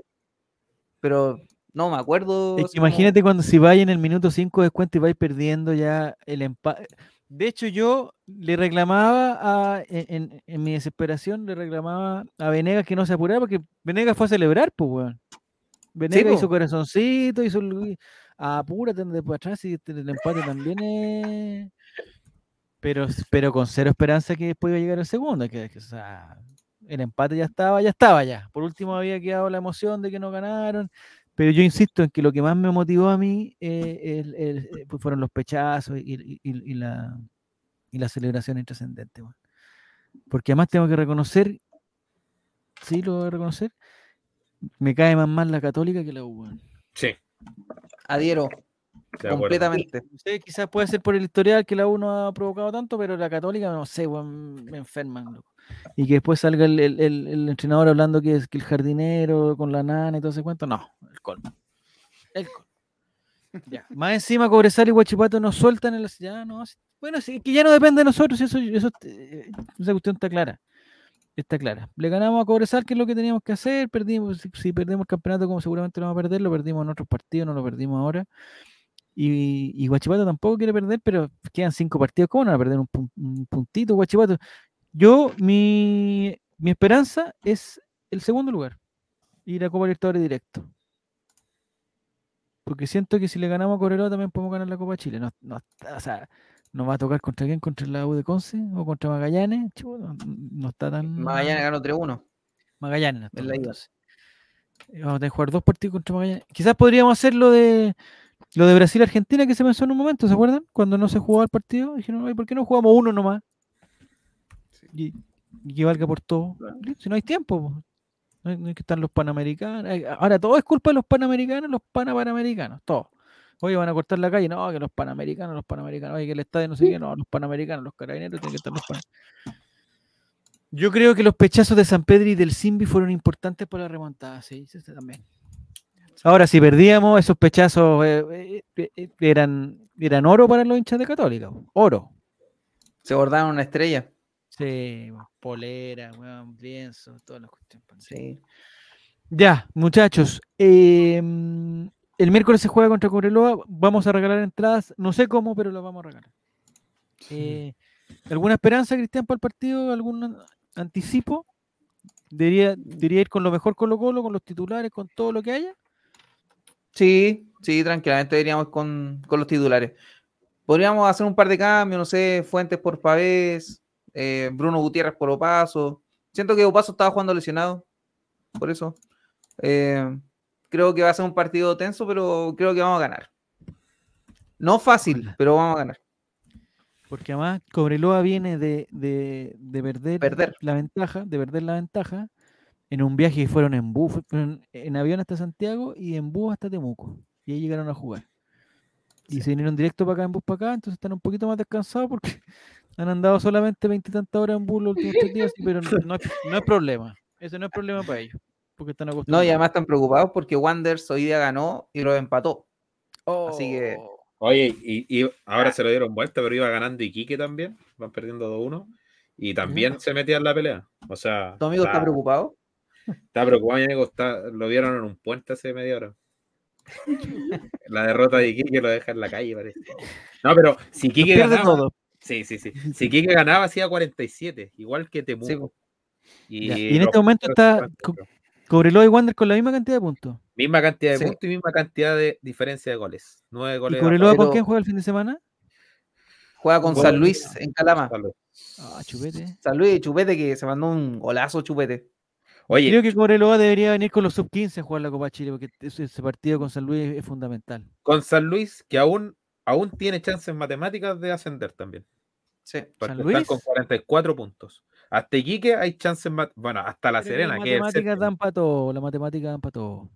Pero no me acuerdo. Es como- imagínate cuando si vais en el minuto 5 descuento y vais perdiendo ya el empate. De hecho, yo le reclamaba a, en, en- mi desesperación, le reclamaba a Venegas que no se apurara porque Venegas fue a celebrar, pues, weón. Venegas po. hizo corazoncito, hizo apúrate después atrás y el empate también es. Pero, pero con cero esperanza que después iba a llegar el segundo. Que, que, el empate ya estaba, ya estaba ya. Por último había quedado la emoción de que no ganaron. Pero yo insisto en que lo que más me motivó a mí eh, eh, pues fueron los pechazos y, y- y- y la, y la celebración intrascendente. Porque además tengo que reconocer, sí, lo voy a reconocer, me cae más mal la católica que la U. Sí. Adhiero de completamente. No sé, quizás puede ser por el historial que la U no ha provocado tanto, pero la católica, no sé, me enferman. loco. y que después salga el, el- el- el entrenador hablando que es que el jardinero con la nana y todo ese cuento. No, el colmo. El colmo. Ya. Más encima, Cobresal y Guachipato nos sueltan en la. Ya, no, sí, bueno, sí, que ya no depende de nosotros, eso, eso, eh, esa cuestión está clara. Está clara. Le ganamos a Cobresal, que es lo que teníamos que hacer. Perdimos, si, si perdemos el campeonato, como seguramente lo vamos a perder, lo perdimos en otros partidos, no lo perdimos ahora. Y, y Guachipato tampoco quiere perder, pero quedan cinco partidos. ¿Cómo no van a perder un, pun- un puntito, Guachipato? Yo, mi, mi esperanza es el segundo lugar. Ir a Copa Libertadores directo. Porque siento que si le ganamos a Cobreloa también podemos ganar la Copa Chile. No, no, o sea, nos va a tocar contra quién, contra la U de Conce o contra Magallanes. Chuta, no, no está tan. Magallanes ganó 3-1. Magallanes. toca, la. Eh, Vamos a tener que jugar dos partidos contra Magallanes. Quizás podríamos hacer lo de lo de Brasil-Argentina que se pensó en un momento, ¿se acuerdan? Cuando no se jugaba el partido, dijeron, "Oye, ¿por qué no jugamos uno nomás? Y, y que valga por todo. Si no hay tiempo, po. no hay, no hay que estar los panamericanos. Ay, Ahora todo es culpa de los panamericanos, los panapanamericanos, todo. Oye, van a cortar la calle, no, que los panamericanos, los panamericanos, oye, que el estadio no sé qué, no, los panamericanos, los carabineros, tienen que estar los panamericanos. Yo creo que los pechazos de San Pedro y del Simbi fueron importantes para la remontada, sí, sí, sí, también. Ahora, si perdíamos, esos pechazos eh, eh, eh, eran, eran oro para los hinchas de Católica, oro. Se bordaron una estrella. Sí, polera, weón, lienzo, todas las cuestiones. Sí. Ya, muchachos. em, el miércoles se juega contra Cobreloa. Vamos a regalar entradas. No sé cómo, pero las vamos a regalar. Eh, ¿Alguna esperanza, Cristian, para el partido? ¿Algún an- anticipo? ¿Debería, debería ir con lo mejor Colo Colo, con los titulares, con todo lo que haya? Sí, sí, tranquilamente iríamos con, con los titulares. Podríamos hacer un par de cambios, no sé, Fuentes por Pavés, eh, Bruno Gutiérrez por Opaso. Siento que Opaso estaba jugando lesionado, por eso. Eh, creo que va a ser un partido tenso, pero creo que vamos a ganar. No fácil, pero vamos a ganar. Porque además Cobreloa viene de, de- de perder, Perder. la ventaja, de perder la ventaja en un viaje que fueron en bus, fueron en avión hasta Santiago y en bus hasta Temuco. Y ahí llegaron a jugar. Y se vinieron directo para acá en bus para acá, entonces están un poquito más descansados porque han andado solamente veintitantas horas en bus los últimos tres días, pero no, no es, no es problema. Eso no es problema para ellos. Porque están No, acostumbrados. y además están preocupados porque Wanders hoy día ganó y lo empató. así que- Oh, Oye, y, y ahora se lo dieron vuelta, pero iba ganando Iquique también. Van perdiendo 2-1. Y también se metía en la pelea. O sea, ¿Tu amigo está preocupado? Está preocupado, mi amigo. Está, lo vieron en un puente hace media hora. La derrota de Iquique lo deja en la calle, parece. No, pero si Iquique ganaba. todo. Sí, sí, sí. Si Iquique ganaba, hacía 47, igual que Temuco. Sí, y, en este momento está. Cobreloa y Wander con la misma cantidad de puntos. Misma cantidad de Sí. puntos y misma cantidad de diferencia de goles. Nueve ¿Y goles. a Cobreloa con quién juega el fin de semana? Juega con San Luis en Calama. Ah, chupete. San Luis Chupete que se mandó un golazo Chupete. Oye, Creo que Cobreloa debería venir con los sub-15 a jugar la Copa Chile, porque ese, partido con San Luis es fundamental. con San Luis, que aún, aún tiene chances matemáticas de ascender también. Sí. Porque ¿San están con Luis? 44 puntos. Hasta Iquique hay chances más. Bueno, hasta La Pero Serena, las es matemáticas dan para todo, la matemática dan para todo.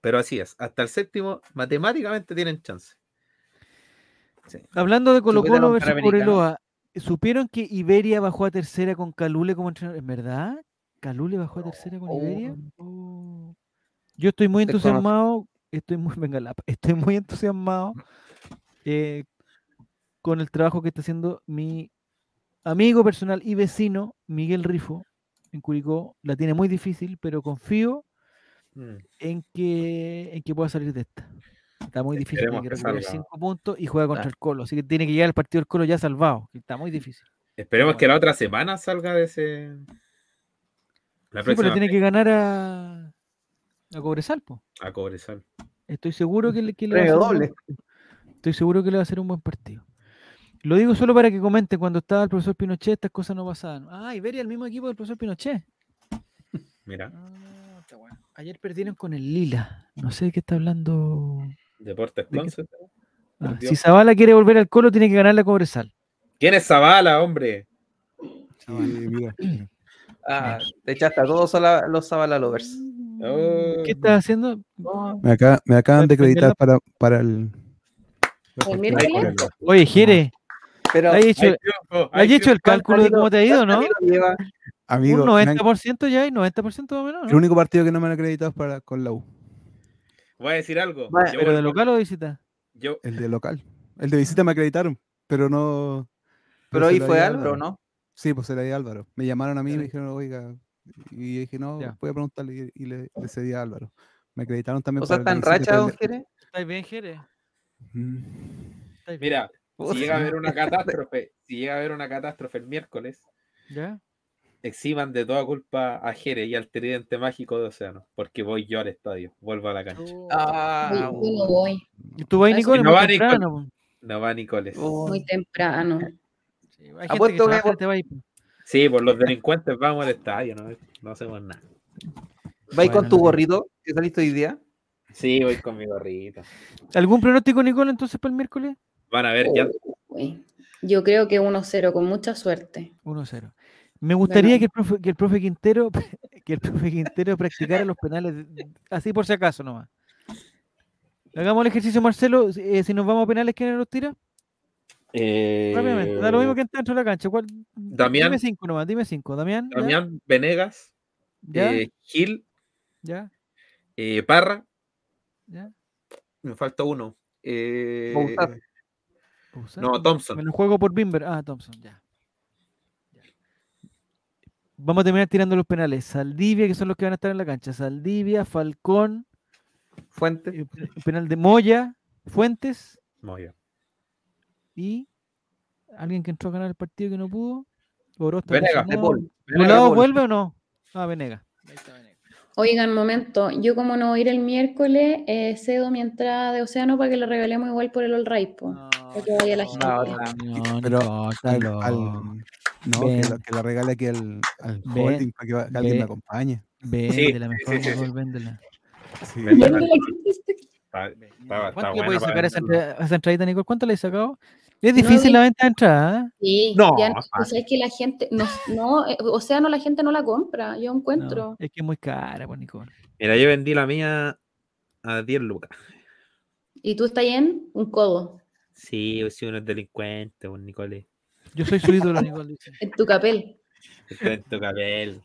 Pero así es. Hasta el séptimo, matemáticamente tienen chance. Hablando de Colo Colo versus. Cobreloa, ¿supieron que Iberia bajó a tercera con Calule como entrenador? ¿En verdad? ¿Calule bajó a tercera con. Iberia? Oh. Yo estoy muy entusiasmado, estoy muy, venga, la- estoy muy entusiasmado eh, con el trabajo que está haciendo mi amigo personal y vecino, Miguel Rifo, en Curicó. La tiene muy difícil, pero confío Mm. en que, en que pueda salir de esta. Está muy difícil, tiene que recuperar puntos y juega contra Ah. el Colo. Así que tiene que llegar al partido del Colo ya salvado. que Está muy difícil. Esperemos Bueno. que la otra semana salga de ese. La Sí, pero tiene que ganar a, a Cobresal, po. a Cobresal. Estoy seguro que le, que le va a hacer un. Estoy seguro que le va a hacer un buen partido. Lo digo solo para que comenten cuando estaba el profesor Pinochet, estas cosas no pasaban. Ah, Iberia, el mismo equipo del profesor Pinochet. Mira, Ah, está bueno. Ayer perdieron con el Lila. No sé de qué está hablando. Deportes ¿De? Conce. Ah, si Zavala quiere volver al Colo, tiene que ganarle a Cobresal. ¿Quién es Zavala, hombre? Mira. Ah, te echaste a todos a la- los Zabala Lovers. Oh. ¿Qué estás haciendo? Me, acá- me acaban de la- acreditar para, para el. ¿El miércoles? Oye, Jere, Pero ¿Has hecho, triunfo, has hay hecho el cálculo de cómo te ha ido, no? Lleva- Amigo, Un me han- 90% ya y 90% más o menos, el único partido que no me han acreditado es para, con la U, Voy a decir algo. Yo ¿Pero de local o de visita? yo- el de local. El de visita me acreditaron, pero no. Pero ahí fue Álvaro, ¿no? Sí, pues se la di a Álvaro. Me llamaron a mí y me dijeron, oiga, y yo dije, no, Ya. voy a preguntarle y, y le, le cedí a Álvaro. Me acreditaron también O sea, está de en racha, don de- Jere. ¿Estáis bien, Jere? Mm. Mira. si llega a haber una catástrofe, si llega a haber una catástrofe el miércoles, ¿Ya? eximan de toda culpa a Jere y al tridente mágico de Océano, porque voy yo al estadio, vuelvo a la cancha. Ah, Yo, yo no voy, ¿Y tú vas. Nicole? No Muy va Nicole. temprano, po. No va Nicoles. oh, muy temprano. Sí, hay gente que trabaja, te va. Sí, por los delincuentes vamos al estadio, no, no hacemos nada. ¿Vais Bueno, con tu gorrito que saliste hoy día? Sí, voy con mi gorrita. ¿Algún pronóstico, Nicole, entonces para el miércoles? Van a ver ya. Uy, Yo creo que 1-0, con mucha suerte. 1-0. Me gustaría que el, profe, que el profe Quintero que el profe Quintero practicara los penales así por si acaso nomás. Hagamos el ejercicio, Marcelo. eh, si nos vamos a penales, ¿quién los tira? Rápidamente. Da lo mismo que entra dentro de la cancha. ¿Cuál? Damián. Dime cinco nomás, dime cinco. Damián. ¿ya? Damián Venegas, ¿Ya? eh, Gil, ¿Ya? eh, Parra, ¿Ya? me falta uno. eh, No, Thompson. Me lo juego por Bimber. Ah, Thompson, ya. Ya. Vamos a terminar tirando los penales. Saldivia, que son los que van a estar en la cancha. Saldivia, Falcón, Fuente. eh, pe- penal de Moya, Fuentes Moya. y alguien que entró a ganar el partido que no pudo. Orosta Venegas, De. Paul. ¿Volado Paul. vuelve o no? Ah, Venega. Ahí está Venega. Oigan, momento, yo como no voy a ir el miércoles, eh, cedo mi entrada de Océano para que le regalemos igual por el All Right, que vaya la gente. no, no, Pero no, al- al- no, que la, que la regale aquí al, al Ven. holding para que, va- que alguien me acompañe. Véndela sí, mejor, sí, sí, mejor, sí. véndela. Sí. Véndela. Está- está- ¿Cuánto le para sacar a esa, esa entradita, Nicole? ¿Cuánto le has sacado? Es difícil vi- la venta de entrada. ¿eh? Sí, No, ya, o sea, es que la gente, no, no, eh, Océano la gente no la compra, yo No, encuentro. es que es muy cara, pues, Nicole. Mira, yo vendí la mía a 10 lucas. Y tú estás en un codo, Sí, yo soy unos delincuentes, un Nicole. Yo soy su ídolo, Nicole. en tu capel. En tu cabel.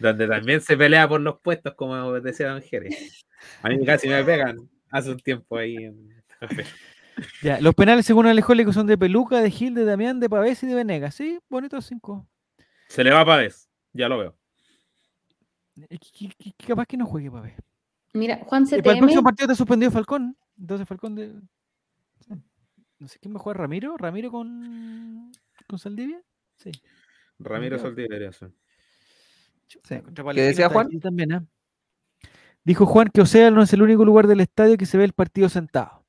Donde también se pelea por los puestos, como decía Don Jerez. A mí casi me pegan hace un tiempo ahí. en- Ya, los penales, según Alejólico, son de Peluca, de Gil, de Damián, de Pavés y de Venegas. Sí, bonitos cinco. Se le va a Pavés, ya lo veo. Eh, Capaz que no juegue Pavés. Mira, Juan Eh, para el próximo partido te suspendió Falcón. Entonces Falcón de. No sé quién va a jugar Ramiro. ¿Ramiro con, con Saldivia? Sí. Ramiro. Soldiverio. sí. Sí, contra ¿Qué decía Juan? También, ¿ah? Dijo Juan que Océano no es el único lugar del estadio que se ve el partido sentado.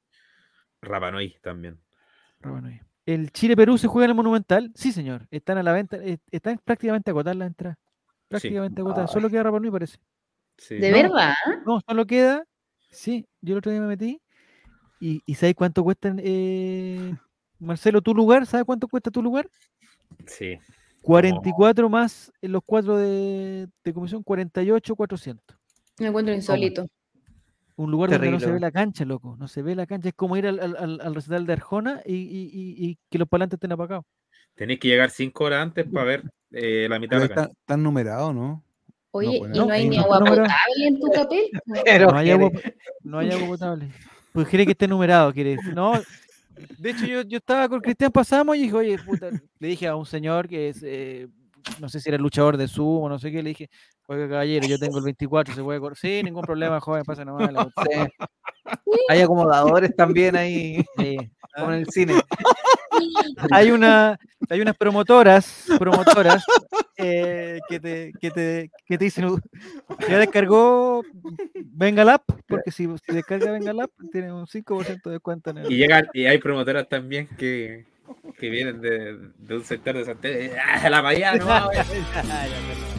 Rapanui también. Rabanui. ¿El Chile-Perú se juega en el Monumental? Sí, señor. Están a la venta. eh, Están prácticamente agotadas las entradas. Prácticamente agotadas. Solo queda Rapanui, parece. Sí. de no. verdad, No, solo queda. Sí, yo el otro día me metí. ¿Y, y sabes cuánto cuesta? eh, Marcelo, tu lugar? ¿Sabes cuánto cuesta tu lugar? Sí. 44 más en los cuatro de, de comisión, 48, 400. me encuentro insólito. Un lugar donde no se ve la cancha, loco. No se ve la cancha. Es como ir al, al, al- al recital de Arjona y, y- y- y que los palantes estén apagados. Tenéis que llegar cinco horas antes para ver eh, la mitad Pero de la está, cancha. está numerado, ¿no? Oye, pues, ¿y no, no hay ni agua potable en tu? Pero No hay, agua, no hay agua potable. Pues quiere que esté numerado, quiere decir. No, de hecho, yo, yo estaba con Cristian Pasamos y dije, oye, puta, le dije a un señor que es, eh, no sé si era luchador de sumo o no sé qué, le dije, oiga, caballero, yo tengo el 24, se puede correr. Sí, ningún problema, joven, pasa nomás. la cuestión". sí. Hay acomodadores también ahí, Sí. como en el cine. Hay, una, hay unas promotoras, promotoras eh, que, te, que, te, que te dicen, "Uh, ya descargó Venga Lap, porque si, si descarga Venga Lap, tiene un 5% de descuento en el... Y llegan, y hay promotoras también que, que vienen de, de un sector de Santiago. "Ah, la Bahía, no.